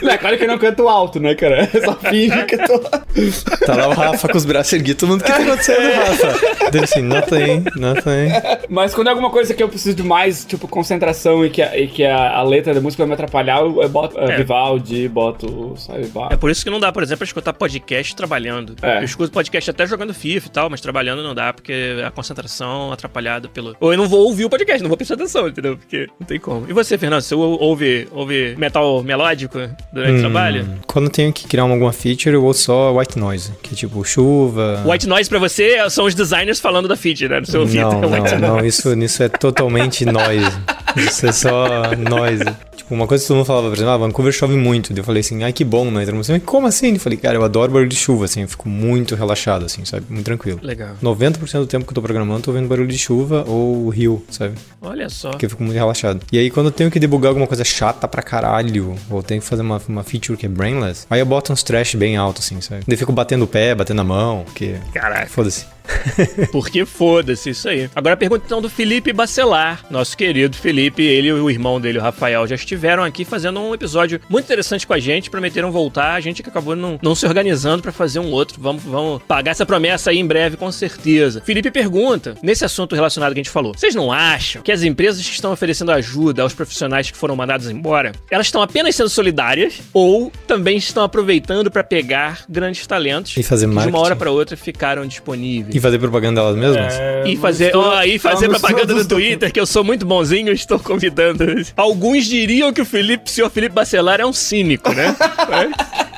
É claro que eu não canto alto, né, cara? Eu só finge que eu tô. Tá lá o Rafa com os braços erguidos. Todo mundo, o que tá acontecendo, Rafa? Dele assim, nothing, nothing. Mas quando é alguma coisa que eu preciso de mais, tipo, concentração e que a, e que a, a letra da música vai me atrapalhar, eu, eu boto uh, É. Vivaldi, boto. Sabe, É por isso que não dá, por exemplo, escutar podcast trabalhando. É. Eu escuto podcast até jogando FIFA e tal, mas trabalhando não dá, porque a concentração atrapalhada pelo. Ou eu não vou ouvir o podcast, não vou prestar atenção, entendeu? Porque não tem como. E você, Fernando, você ou- ouve, ouve metal melódico durante o trabalho? Hum, Quando eu tenho que criar alguma feature, eu ouço só white noise, que é tipo chuva. White noise pra você são os designers falando da feature, né? No seu ouvido. Não, é white não, não, isso, isso é totalmente noise. Isso é só noise. Tipo, uma coisa que todo mundo falava, por exemplo, ah, Vancouver chove muito. Daí eu falei assim, ai que bom, né? Mas como assim? Eu falei, cara, eu adoro barulho de chuva, assim, eu fico muito relaxado, assim, sabe? Muito tranquilo. Legal. 90% do tempo que eu tô programando, tô vendo barulho de chuva ou rio, sabe? Olha só. Porque eu fico muito relaxado. E aí, quando eu tenho que debugar alguma coisa chata pra caralho, ou tenho que fazer uma, uma feature que é brainless, aí eu boto uns trash bem alto, assim, sabe? Daí eu fico batendo o pé, batendo a mão, porque. Caraca. Foda-se. Porque foda-se, isso aí. Agora a pergunta então do Felipe Bacelar, nosso querido Felipe, ele e o irmão dele, o Rafael, já estiveram aqui fazendo um episódio muito interessante com a gente, prometeram voltar, a gente que acabou não, não se organizando pra fazer um outro. Vamos, vamos pagar essa promessa aí em breve, com certeza. Felipe pergunta, nesse assunto relacionado que a gente falou, vocês não acham que as empresas que estão oferecendo ajuda aos profissionais que foram mandados embora, elas estão apenas sendo solidárias ou também estão aproveitando pra pegar grandes talentos E fazer que de uma hora pra outra ficaram disponíveis? E fazer propaganda delas mesmas? É, E fazer, ó, e fazer propaganda no. Twitter, que eu sou muito bonzinho, estou convidando. Alguns diriam que o Felipe, o senhor Felipe Bacelar é um cínico, né? Mas-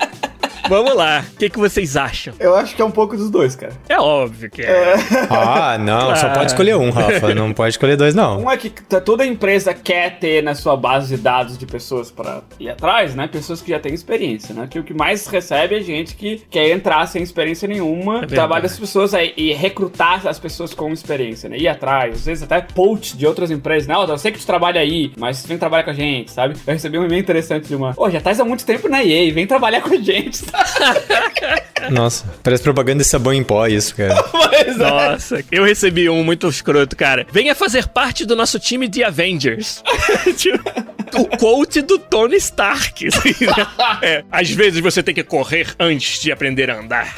Vamos lá, o que, que vocês acham? Eu acho que é um pouco dos dois, cara. É óbvio que é. Ah, não, só Ah. pode escolher um, Rafa. Não pode escolher dois, não. Um é que toda empresa quer ter na sua base de dados de pessoas pra ir atrás, né? Pessoas que já têm experiência, né? Que o que mais recebe é gente que quer entrar sem experiência nenhuma, verdade. trabalha as pessoas aí e recrutar as pessoas com experiência, né? Ir atrás, às vezes até poach de outras empresas, né? Ó, eu sei que tu trabalha aí, mas vem trabalhar com a gente, sabe? Eu recebi um e-mail interessante de uma, ô, já estás há muito tempo na EA, vem trabalhar com a gente, sabe? Nossa, parece propaganda de sabão em pó isso, cara. É. Nossa, eu recebi um muito escroto, cara. Venha fazer parte do nosso time de Avengers. Tipo, o quote do Tony Stark. É, às vezes você tem que correr antes de aprender a andar.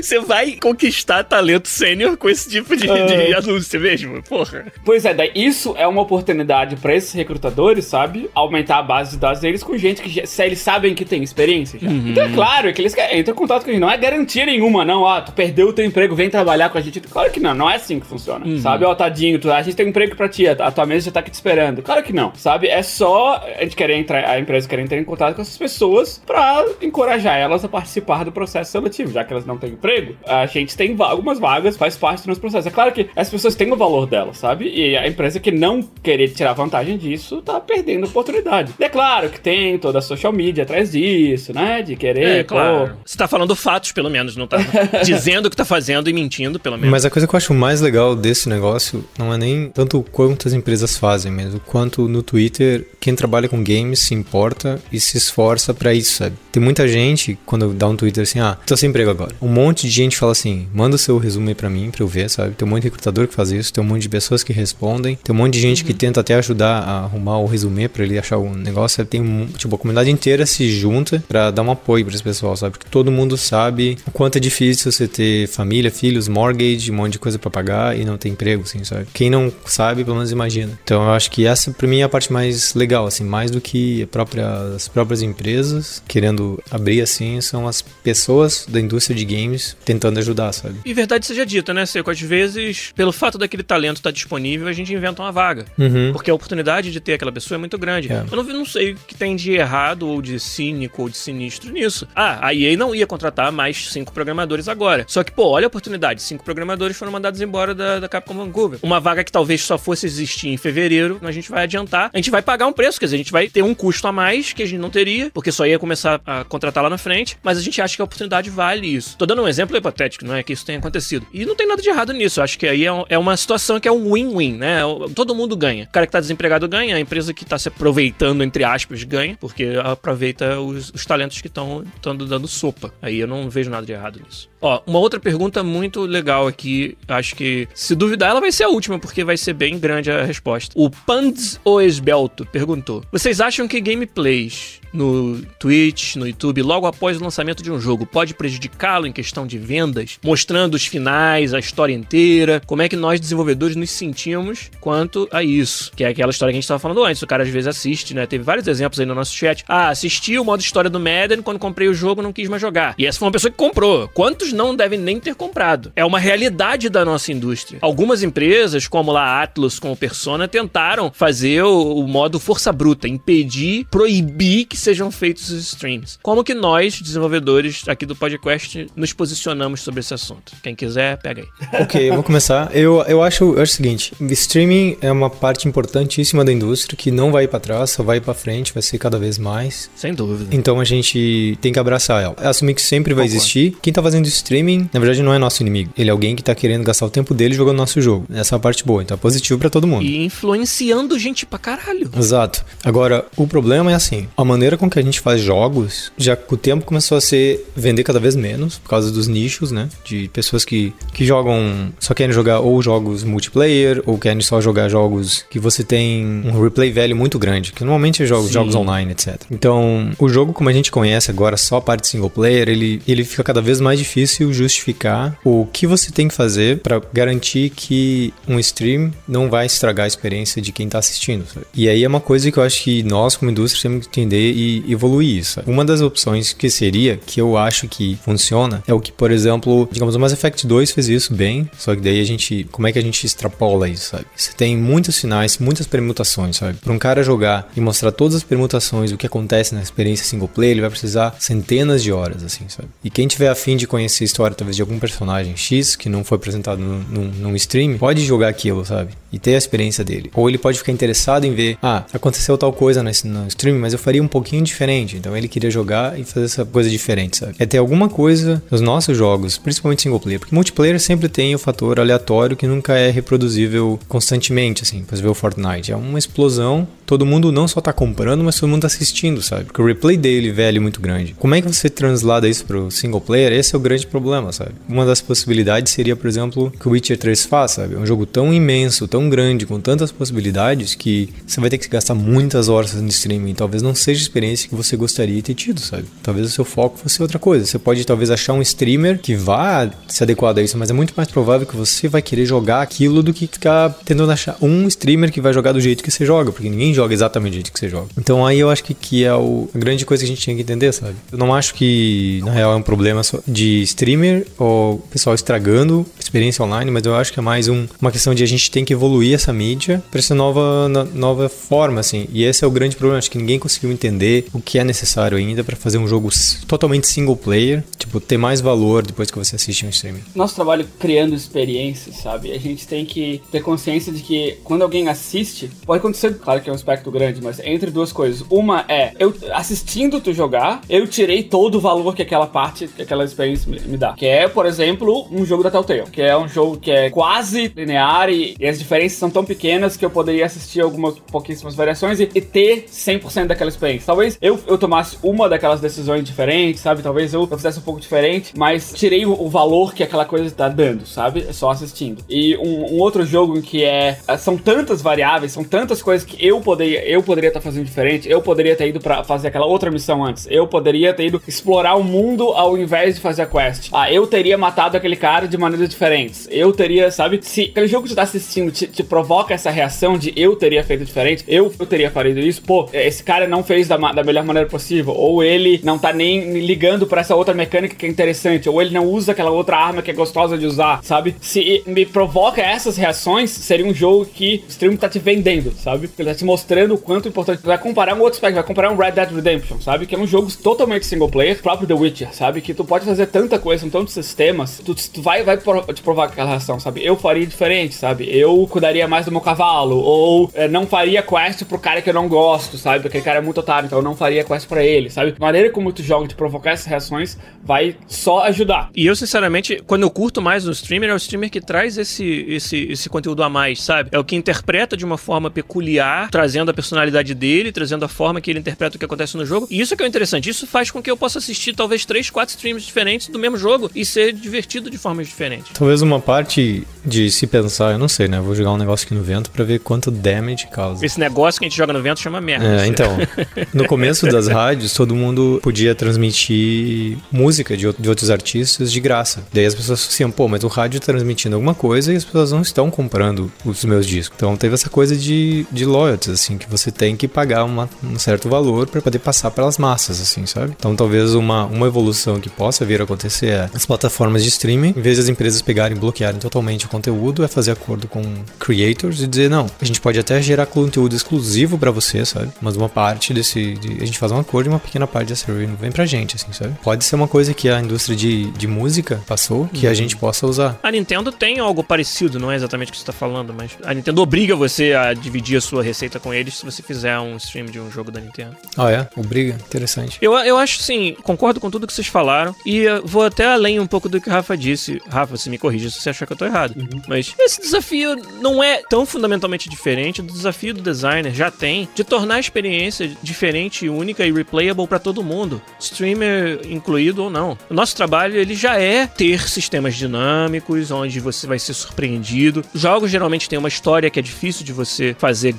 Você vai conquistar talento sênior com esse tipo de, de anúncio mesmo, porra. Pois é, daí isso é uma oportunidade pra esses recrutadores, sabe? Aumentar a base de dados deles com gente que já, se eles sabem que tem experiência já. Então é claro que eles querem- entram em contato com a gente. Não é garantia nenhuma, não. Ah, tu perdeu o teu emprego, vem trabalhar com a gente. Claro que não, não é assim que funciona. Sabe? Ó, tadinho, tu, a gente tem um emprego pra ti, a, a tua mesa já tá aqui te esperando. Claro que não, sabe? É só a gente querer entrar, a empresa querer entrar em contato com essas pessoas pra encorajar elas a participar do processo seletivo. Já que elas não têm emprego, a gente tem algumas vagas, faz parte do nosso processo. É claro que as pessoas têm o valor delas, sabe? E a empresa que não querer tirar vantagem disso tá perdendo oportunidade. E é claro que tem toda a social media atrás disso, né? De querer, É, claro. pô, Você tá falando fatos, pelo menos, não tá dizendo o que tá fazendo e mentindo, pelo menos. Mas a coisa que eu acho mais legal desse negócio não é nem tanto o quanto as empresas fazem mesmo, quanto no Twitter quem trabalha com games se importa e se esforça pra isso, sabe? Tem muita gente, quando dá um Twitter assim, ah, tô sem emprego agora. Um monte de gente fala assim, manda o seu resumo aí pra mim, pra eu ver, sabe? Tem um monte de recrutador que faz isso, tem um monte de pessoas que respondem, tem um monte de gente que tenta até ajudar a arrumar o resumê pra ele achar um negócio, sabe? Tem, um- tipo, a comunidade inteira se junta pra dar um apoio pra esse pessoal, sabe? Porque todo mundo sabe o quanto é difícil você ter família, filhos, mortgage, um monte de coisa pra pagar e não ter emprego, assim, sabe? Quem não sabe, pelo menos imagina. Então eu acho que essa pra mim é a parte mais legal, assim, mais do que própria, as próprias empresas querendo abrir assim, são as pessoas da indústria de games tentando ajudar, sabe? E verdade seja dita, né, Seco? Às vezes, pelo fato daquele talento estar disponível, a gente inventa uma vaga. Uhum. Porque a oportunidade de ter aquela pessoa é muito grande. É. Eu não, não sei o que tem de errado ou de cínico ou de sinistro nisso. Ah, a EA não ia contratar mais cinco programadores agora. Só que, pô, olha a oportunidade. Cinco programadores foram mandados embora da, da Capcom Vancouver. Uma vaga que talvez só fosse existir em fevereiro, a gente vai adiantar. A gente vai vai pagar um preço, quer dizer, a gente vai ter um custo a mais que a gente não teria, porque só ia começar a contratar lá na frente, mas a gente acha que a oportunidade vale isso. Tô dando um exemplo hipotético, não é que isso tenha acontecido. E não tem nada de errado nisso, eu acho que aí é, é uma situação que é um win-win, né? Todo mundo ganha. O cara que tá desempregado ganha, a empresa que tá se aproveitando, entre aspas, ganha, porque aproveita os, os talentos que estão dando sopa. Aí eu não vejo nada de errado nisso. Ó, uma outra pergunta muito legal aqui, acho que se duvidar ela vai ser a última, porque vai ser bem grande a resposta. O Pands ou Esbelto perguntou: Vocês acham que gameplays no Twitch, no YouTube, logo após o lançamento de um jogo, pode prejudicá-lo em questão de vendas, mostrando os finais, a história inteira, como é que nós desenvolvedores nos sentimos quanto a isso, que é aquela história que a gente estava falando antes, o cara às vezes assiste, né? Teve vários exemplos aí no nosso chat. Ah, assisti o modo história do Madden, quando comprei o jogo não quis mais jogar. E essa foi uma pessoa que comprou. Quantos não devem nem ter comprado? É uma realidade da nossa indústria. Algumas empresas, como lá Atlus com o Persona, tentaram fazer o, o modo força bruta, impedir, proibir que sejam feitos os streams. Como que nós, desenvolvedores aqui do podcast, nos posicionamos sobre esse assunto? Quem quiser, pega aí. Ok, eu vou começar. Eu, eu, acho, eu acho o seguinte: streaming é uma parte importantíssima da indústria que não vai para trás, só vai para frente, vai ser cada vez mais. Sem dúvida. Então a gente tem que abraçar ela. Assumir que sempre vai Concordo. existir. Quem tá fazendo streaming, na verdade, não é nosso inimigo. Ele é alguém que tá querendo gastar o tempo dele jogando nosso jogo. Essa é a parte boa. Então é positivo para todo mundo. E influenciando gente pra caralho. Exato. Agora, o problema é assim: a maneira maneira com que a gente faz jogos, já com o tempo começou a ser vender cada vez menos, por causa dos nichos, né? De pessoas que, que jogam, só querem jogar ou jogos multiplayer, ou querem só jogar jogos que você tem um replay velho muito grande, que normalmente é jogos, jogos online, etc. Então, o jogo como a gente conhece agora, só a parte single player, ele, ele fica cada vez mais difícil justificar o que você tem que fazer para garantir que um stream não vai estragar a experiência de quem tá assistindo. Sabe? E aí é uma coisa que eu acho que nós, como indústria, temos que entender e evoluir isso. Uma das opções que seria, que eu acho que funciona, é o que, por exemplo, digamos, o Mass Effect 2 fez isso bem, só que daí a gente, como é que a gente extrapola isso, sabe? Você tem muitos sinais, muitas permutações, sabe? Para um cara jogar e mostrar todas as permutações, o que acontece na experiência single player, ele vai precisar centenas de horas, assim, sabe? E quem tiver afim de conhecer a história, talvez, de algum personagem X que não foi apresentado num, num stream, pode jogar aquilo, sabe? E ter a experiência dele. Ou ele pode ficar interessado em ver, ah, aconteceu tal coisa no, no stream, mas eu faria um pouquinho diferente. Então ele queria jogar e fazer essa coisa diferente, sabe? É ter alguma coisa nos nossos jogos, principalmente single player, porque multiplayer sempre tem o fator aleatório que nunca é reproduzível constantemente, assim. Por ver o Fortnite. É uma explosão, todo mundo não só tá comprando, mas todo mundo tá assistindo, sabe? Porque o replay dele, velho, é muito grande. Como é que você translada isso pro single player? Esse é o grande problema, sabe? Uma das possibilidades seria, por exemplo, que o Witcher 3 faz, sabe? É um jogo tão imenso, tão grande, com tantas possibilidades que você vai ter que gastar muitas horas no streaming. Talvez não seja a experiência que você gostaria de ter tido, sabe? Talvez o seu foco fosse outra coisa. Você pode talvez achar um streamer que vá se adequar a isso, mas é muito mais provável que você vai querer jogar aquilo do que ficar tentando achar um streamer que vai jogar do jeito que você joga, porque ninguém joga exatamente do jeito que você joga. Então aí eu acho que, que é o, a grande coisa que a gente tinha que entender, sabe? Eu não acho que na real é um problema de streamer ou pessoal estragando experiência online, mas eu acho que é mais um, uma questão de a gente tem que evoluir essa mídia para essa nova, nova forma, assim. E esse é o grande problema, acho que ninguém conseguiu entender o que é necessário ainda para fazer um jogo totalmente single player, tipo, ter mais valor depois que você assiste um streaming. Nosso trabalho criando experiências, sabe? A gente tem que ter consciência de que quando alguém assiste, pode acontecer, claro que é um aspecto grande, mas entre duas coisas. Uma é, eu assistindo tu jogar, eu tirei todo o valor que aquela parte, que aquela experiência me, me dá. Que é, por exemplo, um jogo da Telltale, que é um jogo que é quase linear e, e as diferenças são tão pequenas que eu poderia assistir algumas pouquíssimas variações e, e ter 100% daquela experiência. Talvez eu, eu tomasse uma daquelas decisões diferentes, sabe? Talvez eu, eu fizesse um pouco diferente, mas tirei o, o, valor que aquela coisa tá dando, sabe? Só assistindo. E um, um, outro jogo em que é. São tantas variáveis, são tantas coisas que eu poderia eu poderia estar tá fazendo diferente, eu poderia ter ido para fazer aquela outra missão antes, eu poderia ter ido explorar o mundo ao invés de fazer a quest. Ah, eu teria matado aquele cara de maneiras diferentes. Eu teria, sabe? Se aquele jogo que você tá assistindo te, te provoca essa reação de eu teria feito diferente, eu, eu teria feito isso, pô, esse cara não fez da, da melhor maneira possível, ou ele não tá nem ligando para essa outra mecânica mecânica que é interessante, ou ele não usa aquela outra arma que é gostosa de usar, sabe? Se me provoca essas reações, seria um jogo que o stream tá te vendendo, sabe? Ele tá te mostrando o quanto importante. Vai comparar um outro aspecto, vai comparar um Red Dead Redemption, sabe? Que é um jogo totalmente single player, próprio The Witcher, sabe? Que tu pode fazer tanta coisa, em tantos sistemas, tu, tu vai, vai te provocar aquela reação, sabe? Eu faria diferente, sabe? Eu cuidaria mais do meu cavalo, ou é, não faria quest pro cara que eu não gosto, sabe? Porque aquele cara é muito otário, então eu não faria quest pra ele, sabe? A maneira como tu joga de provocar essas reações vai só ajudar. E eu, sinceramente, quando eu curto mais o streamer, é o streamer que traz esse, esse, esse conteúdo a mais, sabe? É o que interpreta de uma forma peculiar, trazendo a personalidade dele, trazendo a forma que ele interpreta o que acontece no jogo. E isso que é interessante. Isso faz com que eu possa assistir talvez três, quatro streams diferentes do mesmo jogo e ser divertido de formas diferentes. Talvez uma parte de se pensar, eu não sei, né? Vou jogar um negócio aqui no vento para ver quanto damage causa. Esse negócio que a gente joga no vento chama merda. É, então. No começo das rádios, todo mundo podia transmitir música de, de outros artistas de graça. Daí as pessoas associam, pô, mas o rádio transmitindo alguma coisa e as pessoas não estão comprando os meus discos. Então teve essa coisa de, de loyalties, assim, que você tem que pagar uma, um certo valor para poder passar pelas massas, assim, sabe? Então talvez uma, uma evolução que possa vir a acontecer é as plataformas de streaming, em vez das empresas pegarem e bloquearem totalmente o conteúdo, é fazer acordo com creators e dizer, não, a gente pode até gerar conteúdo exclusivo para você, sabe? Mas uma parte desse. De, a gente faz um acordo e uma pequena parte dessa revenue vem pra gente, assim, sabe? Pode ser uma coisa que a indústria de, de música passou, que a uhum. gente possa usar. A Nintendo tem algo parecido, não é exatamente o que você tá falando, mas a Nintendo obriga você a dividir a sua receita com eles se você fizer um stream de um jogo da Nintendo. Ah, é? Obriga? Interessante. Eu, eu acho, sim, concordo com tudo que vocês falaram e vou até além um pouco do que o Rafa disse. Rafa, você me corrija se você achar que eu tô errado. Uhum. Mas esse desafio não é tão fundamentalmente diferente do desafio do designer já tem de tornar a experiência diferente, única e replayable para todo mundo, streamer incluído ou não. O nosso trabalho ele já é ter sistemas dinâmicos onde você vai ser surpreendido. Jogos geralmente têm uma história que é difícil de você fazer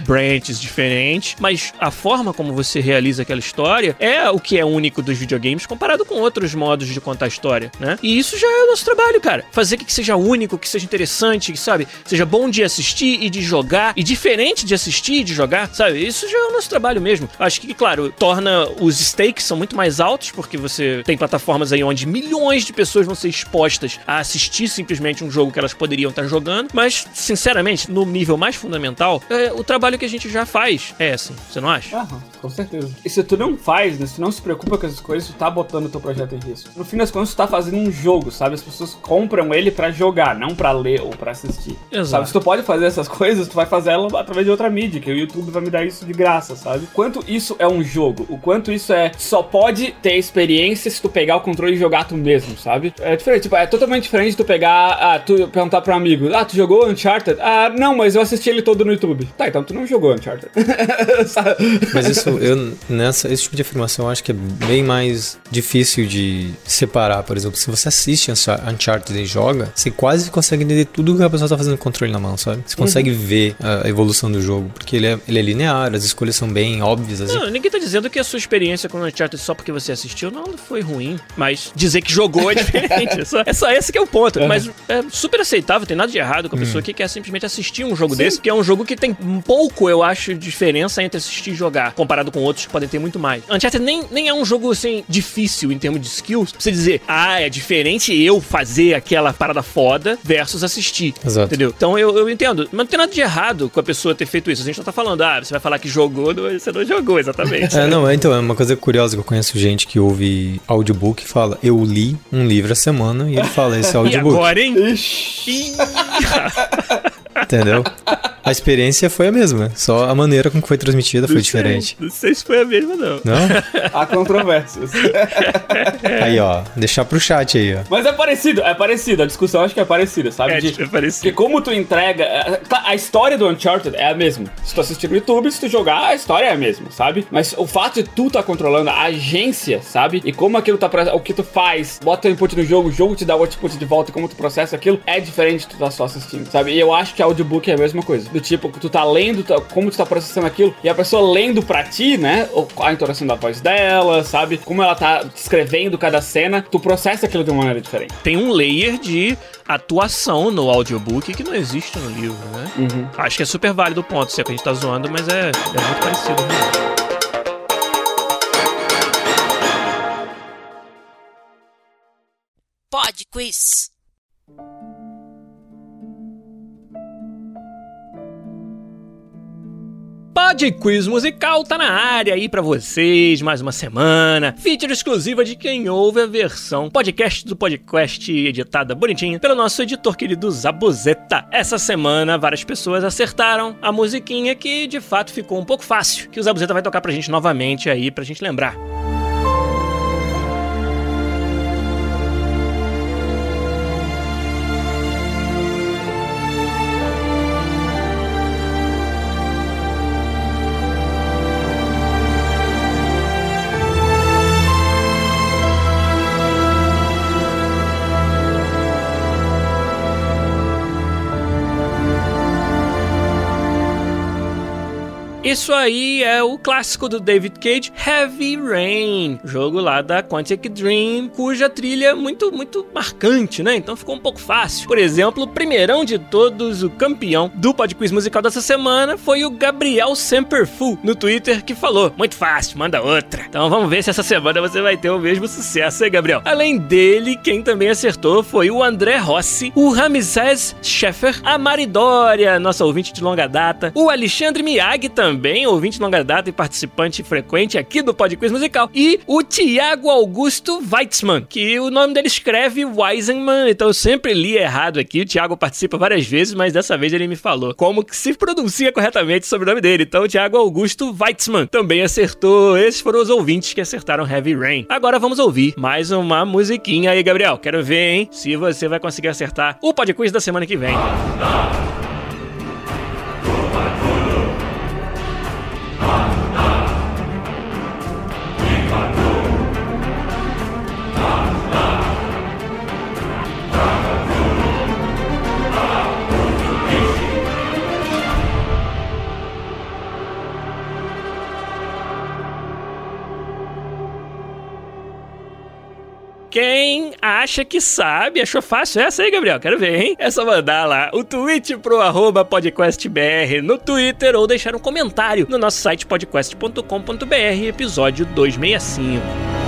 grandes branches diferentes, mas a forma como você realiza aquela história é o que é único dos videogames comparado com outros modos de contar história, né? E isso já é o nosso trabalho, cara. Fazer que seja único, que seja interessante, que sabe, seja bom de assistir e de jogar e diferente de assistir e de jogar, sabe? Isso já é o nosso trabalho mesmo. Acho que, claro, torna os stakes são muito mais altos porque você tem plataformas aí onde milhões de pessoas vão ser expostas a assistir simplesmente um jogo que elas poderiam estar jogando, mas sinceramente, no nível mais fundamental, é, o trabalho que a gente já faz é assim, você não acha? Aham, com certeza. E se tu não faz, né, se tu não se preocupa com essas coisas, tu tá botando o teu projeto em risco. No fim das contas, tu tá fazendo um jogo, sabe? As pessoas compram ele para jogar, não para ler ou para assistir. Exato. Sabe? Se tu pode fazer essas coisas, tu vai fazer ela através de outra mídia, que o YouTube vai me dar isso de graça, sabe? Quanto isso é um jogo, o quanto isso é só pode ter experiência se tu pegar o controle e jogar tu mesmo, sabe? É diferente, tipo, é totalmente diferente de tu pegar, ah, tu perguntar pra um amigo, ah, tu jogou Uncharted? Ah, não, mas eu assisti ele todo no YouTube. Tá, então tu não jogou Uncharted. mas isso, eu, nessa, esse tipo de afirmação eu acho que é bem mais difícil de separar, por exemplo, se você assiste Uncharted e joga, você quase consegue entender tudo que a pessoa tá fazendo com o controle na mão, sabe? Você consegue uhum. ver a evolução do jogo, porque ele é, ele é linear, as escolhas são bem óbvias. Assim. Não, ninguém tá dizendo que a sua experiência com o Uncharted só porque você assistiu não foi ruim, mas dizer que jogou é diferente. é, só, é só esse que é o ponto. Uhum. Mas é super aceitável, tem nada de errado com a pessoa uhum. que quer simplesmente assistir um jogo Sim. desse, que é um jogo que tem um pouco, eu acho, diferença entre assistir e jogar, comparado com outros que podem ter muito mais. Uncharted nem, nem é um jogo, assim, difícil em termos de skills, pra você dizer, ah, é diferente eu fazer aquela parada foda versus assistir. Exato. Entendeu? Então eu, eu entendo. Mas não tem nada de errado com a pessoa ter feito isso. A gente não tá falando, ah, você vai falar que jogou, você não jogou, exatamente. é, não, então, é uma coisa curiosa que eu conheço gente que ouve audiobook e fala, eu li um livro a semana e ele fala, esse é audiobook. e agora, hein? Entendeu? A experiência foi a mesma, só a maneira com que foi transmitida foi diferente. Não sei se foi a mesma, não. Não? Há controvérsias. Aí, ó, deixar pro chat aí, ó. Mas é parecido, é parecido. A discussão acho que é parecida, sabe? É, de, é parecido. Porque como tu entrega. É, tá, a história do Uncharted é a mesma. Se tu assistir no YouTube, se tu jogar, a história é a mesma, sabe? Mas o fato de tu tá controlando a agência, sabe? E como aquilo tá. O que tu faz, bota o input no jogo, o jogo te dá o output de volta e como tu processa aquilo, é diferente de tu tá só assistindo, sabe? E eu acho que audiobook é a mesma coisa. Do tipo, tu tá lendo, como tu tá processando aquilo, e a pessoa lendo pra ti, né? A entonação da voz dela, sabe? Como ela tá descrevendo cada cena, tu processa aquilo de uma maneira diferente. Tem um layer de atuação no audiobook que não existe no livro, né? Uhum. Acho que é super válido o ponto, se é que a gente tá zoando, mas é, é muito parecido. Né? Pod Quiz. Pod Quiz Musical tá na área aí pra vocês, mais uma semana. Feature exclusiva de quem ouve a versão podcast do podcast editada bonitinha pelo nosso editor querido Zabuzeta. Essa semana várias pessoas acertaram a musiquinha que de fato ficou um pouco fácil, que o Zabuzeta vai tocar pra gente novamente aí pra gente lembrar. Isso aí é o clássico do David Cage, Heavy Rain, jogo lá da Quantic Dream, cuja trilha é muito, muito marcante, né? Então ficou um pouco fácil. Por exemplo, o primeirão de todos, o campeão do Podquiz musical dessa semana foi o Gabriel Semperfu no Twitter que falou: muito fácil, manda outra. Então vamos ver se essa semana você vai ter o mesmo sucesso, hein, Gabriel? Além dele, quem também acertou foi o André Rossi, o Ramsés Scheffer, a Maridória, nossa ouvinte de longa data, o Alexandre Miyagi também também ouvinte longa data e participante frequente aqui do Podquiz Musical, e o Tiago Augusto Weitzman, que o nome dele escreve Weisenman, então eu sempre li errado aqui, o Tiago participa várias vezes, mas dessa vez ele me falou como que se pronuncia corretamente sobre o nome dele, então o Tiago Augusto Weitzman também acertou, esses foram os ouvintes que acertaram Heavy Rain. Agora vamos ouvir mais uma musiquinha aí, Gabriel, quero ver, hein, se você vai conseguir acertar o Podquiz da semana que vem. Quem acha que sabe, achou fácil essa aí, Gabriel? Quero ver, hein? É só mandar lá o tweet pro arroba podcastbr no Twitter ou deixar um comentário no nosso site podcast.com.br, episódio 265.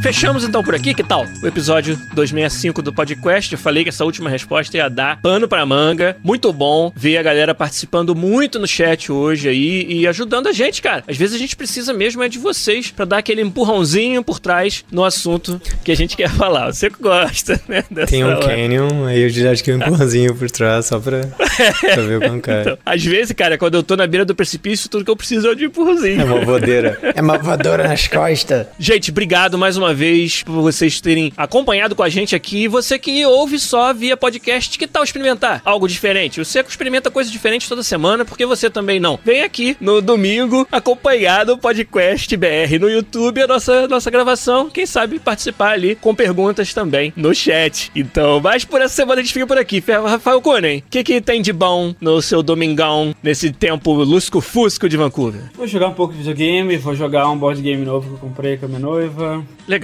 Fechamos então por aqui, que tal? O episódio 265 do podcast. Eu falei que essa última resposta ia dar pano pra manga. Muito bom ver a galera participando muito no chat hoje aí e ajudando a gente, cara. Às vezes a gente precisa mesmo é de vocês para dar aquele empurrãozinho por trás no assunto que a gente quer falar. Você que gosta, né? Tem um hora. canyon, aí eu já acho que um empurrãozinho por trás só pra, pra ver como cai. Então, às vezes, cara, quando eu tô na beira do precipício, tudo que eu preciso é de empurrãozinho. É uma voadeira. é uma voadora nas costas. Gente, obrigado mais uma vez por vocês terem acompanhado com a gente aqui. Você que ouve só via podcast, que tal experimentar algo diferente? O Seco experimenta coisas diferentes toda semana, porque você também não. Vem aqui no domingo acompanhar do podcast BR no YouTube, a nossa, nossa gravação. Quem sabe participar ali com perguntas também no chat. Então, mas por essa semana a gente fica por aqui. Rafael Conen, o que, que tem de bom no seu domingão, nesse tempo lusco-fusco de Vancouver? Vou jogar um pouco de videogame, vou jogar um board game novo que eu comprei com a minha noiva. Legal.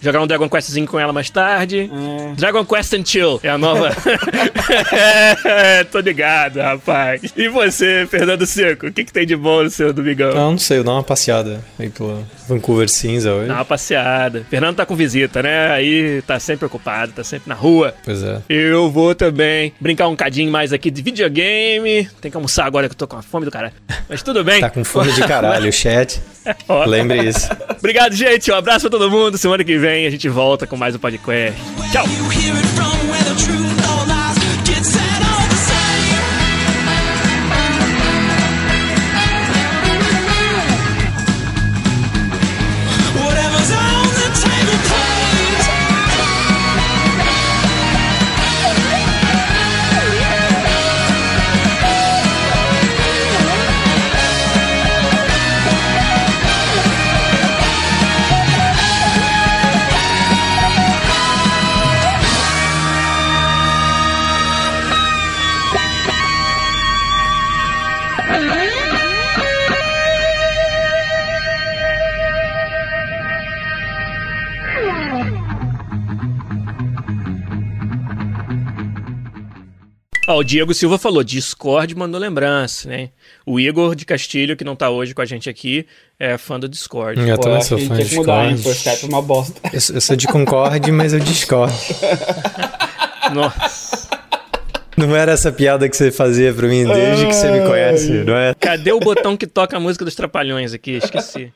Jogar um Dragon Questzinho com ela mais tarde. É. Dragon Quest and Chill é a nova. é, tô ligado, rapaz. E você, Fernando Seco, o que, que tem de bom no seu domingão? Não, não sei, eu dou uma passeada aí pelo Vancouver cinza hoje. Dá uma passeada. Fernando tá com visita, né? Aí tá sempre ocupado, tá sempre na rua. Pois é. Eu vou também brincar um cadinho mais aqui de videogame. Tem que almoçar agora que eu tô com a fome do caralho. Mas tudo bem. Tá com fome de caralho, chat. Lembre isso. Obrigado, gente. Um abraço pra todo mundo. Semana que vem a gente volta com mais um podcast. Tchau. Ó, o Diego Silva falou, Discord mandou lembrança, né? O Igor de Castilho, que não tá hoje com a gente aqui, é fã do Discord. Eu Pô, também sou fã gente de tinha que mudar, hein? Discord. É uma bosta. Eu, sou- eu sou de Concorde, mas eu discordo. Nossa. Não era essa piada que você fazia pra mim desde que você me conhece, não é? Cadê o botão que toca a música dos Trapalhões aqui? Esqueci.